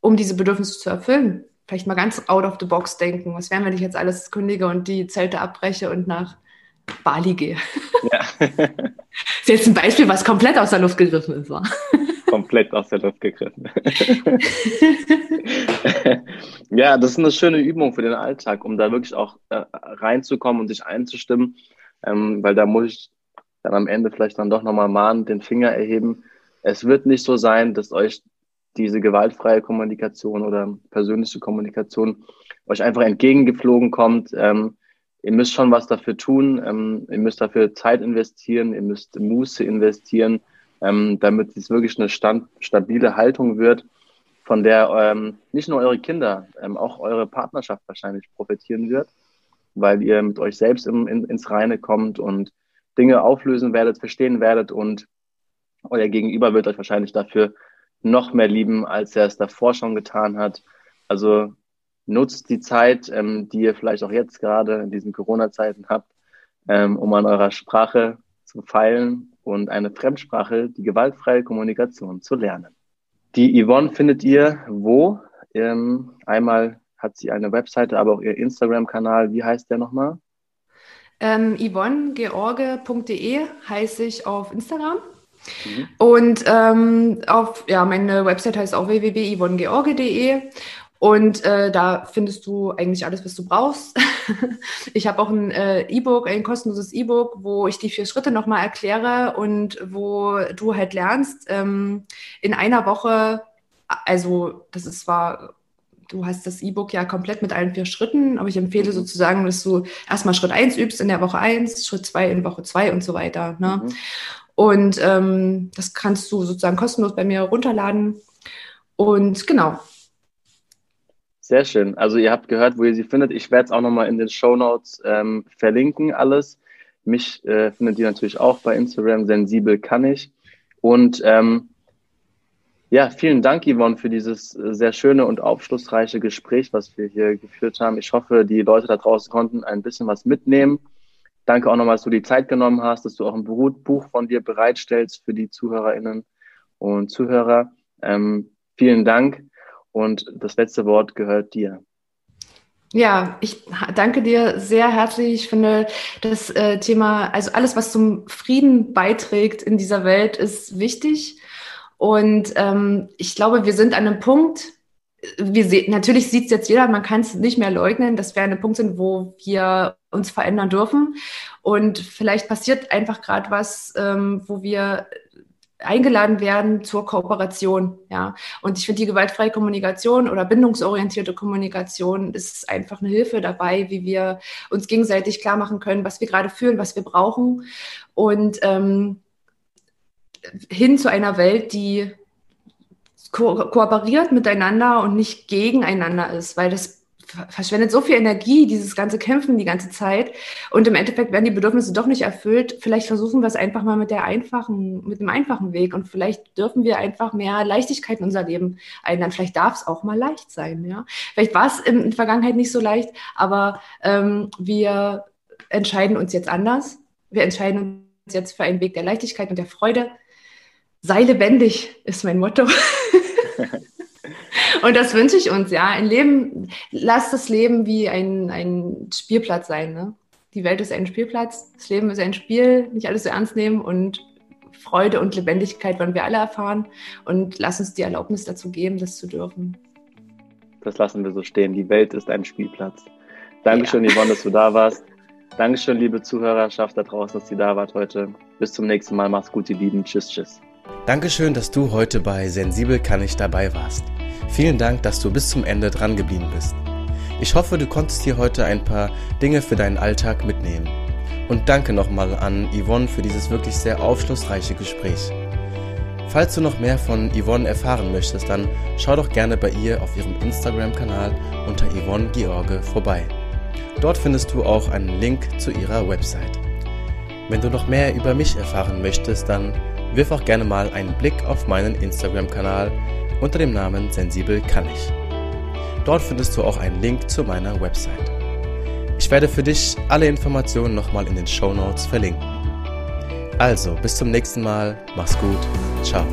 um diese Bedürfnisse zu erfüllen? Vielleicht mal ganz out of the box denken. Was wäre, wenn ich jetzt alles kündige und die Zelte abbreche und nach Bali gehe? Ja. das ist jetzt ein Beispiel, was komplett aus der Luft gegriffen ist. War. Komplett aus der Luft gegriffen. ja, das ist eine schöne Übung für den Alltag, um da wirklich auch äh, reinzukommen und sich einzustimmen, ähm, weil da muss ich dann am Ende vielleicht dann doch nochmal mahnen, den Finger erheben. Es wird nicht so sein, dass euch diese gewaltfreie Kommunikation oder persönliche Kommunikation euch einfach entgegengeflogen kommt. Ähm, ihr müsst schon was dafür tun. Ähm, ihr müsst dafür Zeit investieren. Ihr müsst Muße investieren, ähm, damit es wirklich eine stand, stabile Haltung wird, von der ähm, nicht nur eure Kinder, ähm, auch eure Partnerschaft wahrscheinlich profitieren wird, weil ihr mit euch selbst im, in, ins Reine kommt und Dinge auflösen werdet, verstehen werdet und euer Gegenüber wird euch wahrscheinlich dafür noch mehr lieben, als er es davor schon getan hat. Also nutzt die Zeit, ähm, die ihr vielleicht auch jetzt gerade in diesen Corona-Zeiten habt, ähm, um an eurer Sprache zu feilen und eine Fremdsprache, die gewaltfreie Kommunikation zu lernen. Die Yvonne findet ihr wo? Ähm, einmal hat sie eine Webseite, aber auch ihr Instagram-Kanal. Wie heißt der nochmal? Ähm, YvonneGeorge.de heiße ich auf Instagram. Mhm. Und ähm, auf, ja, meine Website heißt auch www.yvonnegeorge.de und äh, da findest du eigentlich alles, was du brauchst. ich habe auch ein äh, E-Book, ein kostenloses E-Book, wo ich die vier Schritte nochmal erkläre und wo du halt lernst, ähm, in einer Woche, also das ist zwar du hast das E-Book ja komplett mit allen vier Schritten, aber ich empfehle mhm. sozusagen, dass du erstmal Schritt 1 übst in der Woche 1, Schritt 2 in Woche 2 und so weiter. Ne? Mhm. Und ähm, das kannst du sozusagen kostenlos bei mir runterladen. Und genau. Sehr schön. Also ihr habt gehört, wo ihr sie findet. Ich werde es auch nochmal in den Show Notes ähm, verlinken, alles. Mich äh, findet ihr natürlich auch bei Instagram, sensibel kann ich. Und ähm, ja, vielen Dank, Yvonne, für dieses äh, sehr schöne und aufschlussreiche Gespräch, was wir hier geführt haben. Ich hoffe, die Leute da draußen konnten ein bisschen was mitnehmen. Danke auch nochmal, dass du die Zeit genommen hast, dass du auch ein Buch von dir bereitstellst für die ZuhörerInnen und Zuhörer. Ähm, vielen Dank und das letzte Wort gehört dir. Ja, ich danke dir sehr herzlich. Ich finde das äh, Thema, also alles, was zum Frieden beiträgt in dieser Welt, ist wichtig. Und ähm, ich glaube, wir sind an einem Punkt, wir sehen, natürlich sieht es jetzt jeder, man kann es nicht mehr leugnen, dass wir an einem Punkt sind, wo wir uns verändern dürfen. Und vielleicht passiert einfach gerade was, ähm, wo wir eingeladen werden zur Kooperation, ja. Und ich finde die gewaltfreie Kommunikation oder bindungsorientierte Kommunikation ist einfach eine Hilfe dabei, wie wir uns gegenseitig klar machen können, was wir gerade fühlen, was wir brauchen. Und ähm, hin zu einer Welt, die ko kooperiert miteinander und nicht gegeneinander ist, weil das verschwendet so viel Energie, dieses ganze Kämpfen die ganze Zeit. Und im Endeffekt werden die Bedürfnisse doch nicht erfüllt. Vielleicht versuchen wir es einfach mal mit der einfachen, mit dem einfachen Weg. Und vielleicht dürfen wir einfach mehr Leichtigkeit in unser Leben einladen. Vielleicht darf es auch mal leicht sein, ja. Vielleicht war es in der Vergangenheit nicht so leicht, aber ähm, wir entscheiden uns jetzt anders. Wir entscheiden uns jetzt für einen Weg der Leichtigkeit und der Freude sei lebendig ist mein Motto. Und das wünsche ich uns, ja. Ein Leben, lass das Leben wie ein, ein Spielplatz sein. Ne? Die Welt ist ein Spielplatz, das Leben ist ein Spiel, nicht alles so ernst nehmen und Freude und Lebendigkeit wollen wir alle erfahren. Und lass uns die Erlaubnis dazu geben, das zu dürfen. Das lassen wir so stehen. Die Welt ist ein Spielplatz. Dankeschön, ja. Yvonne, dass du da warst. Dankeschön, liebe Zuhörerschaft da draußen, dass ihr da wart heute. Bis zum nächsten Mal. Macht's gut, ihr Lieben. Tschüss, tschüss. Dankeschön, dass du heute bei Sensibel kann ich dabei warst. Vielen Dank, dass du bis zum Ende dran geblieben bist. Ich hoffe, du konntest hier heute ein paar Dinge für deinen Alltag mitnehmen. Und danke nochmal an Yvonne für dieses wirklich sehr aufschlussreiche Gespräch. Falls du noch mehr von Yvonne erfahren möchtest, dann schau doch gerne bei ihr auf ihrem Instagram-Kanal unter Yvonne George vorbei. Dort findest du auch einen Link zu ihrer Website. Wenn du noch mehr über mich erfahren möchtest, dann wirf auch gerne mal einen Blick auf meinen Instagram-Kanal unter dem Namen Sensibel kann ich. Dort findest du auch einen Link zu meiner Website. Ich werde für dich alle Informationen nochmal in den Show Notes verlinken. Also, bis zum nächsten Mal, mach's gut, ciao.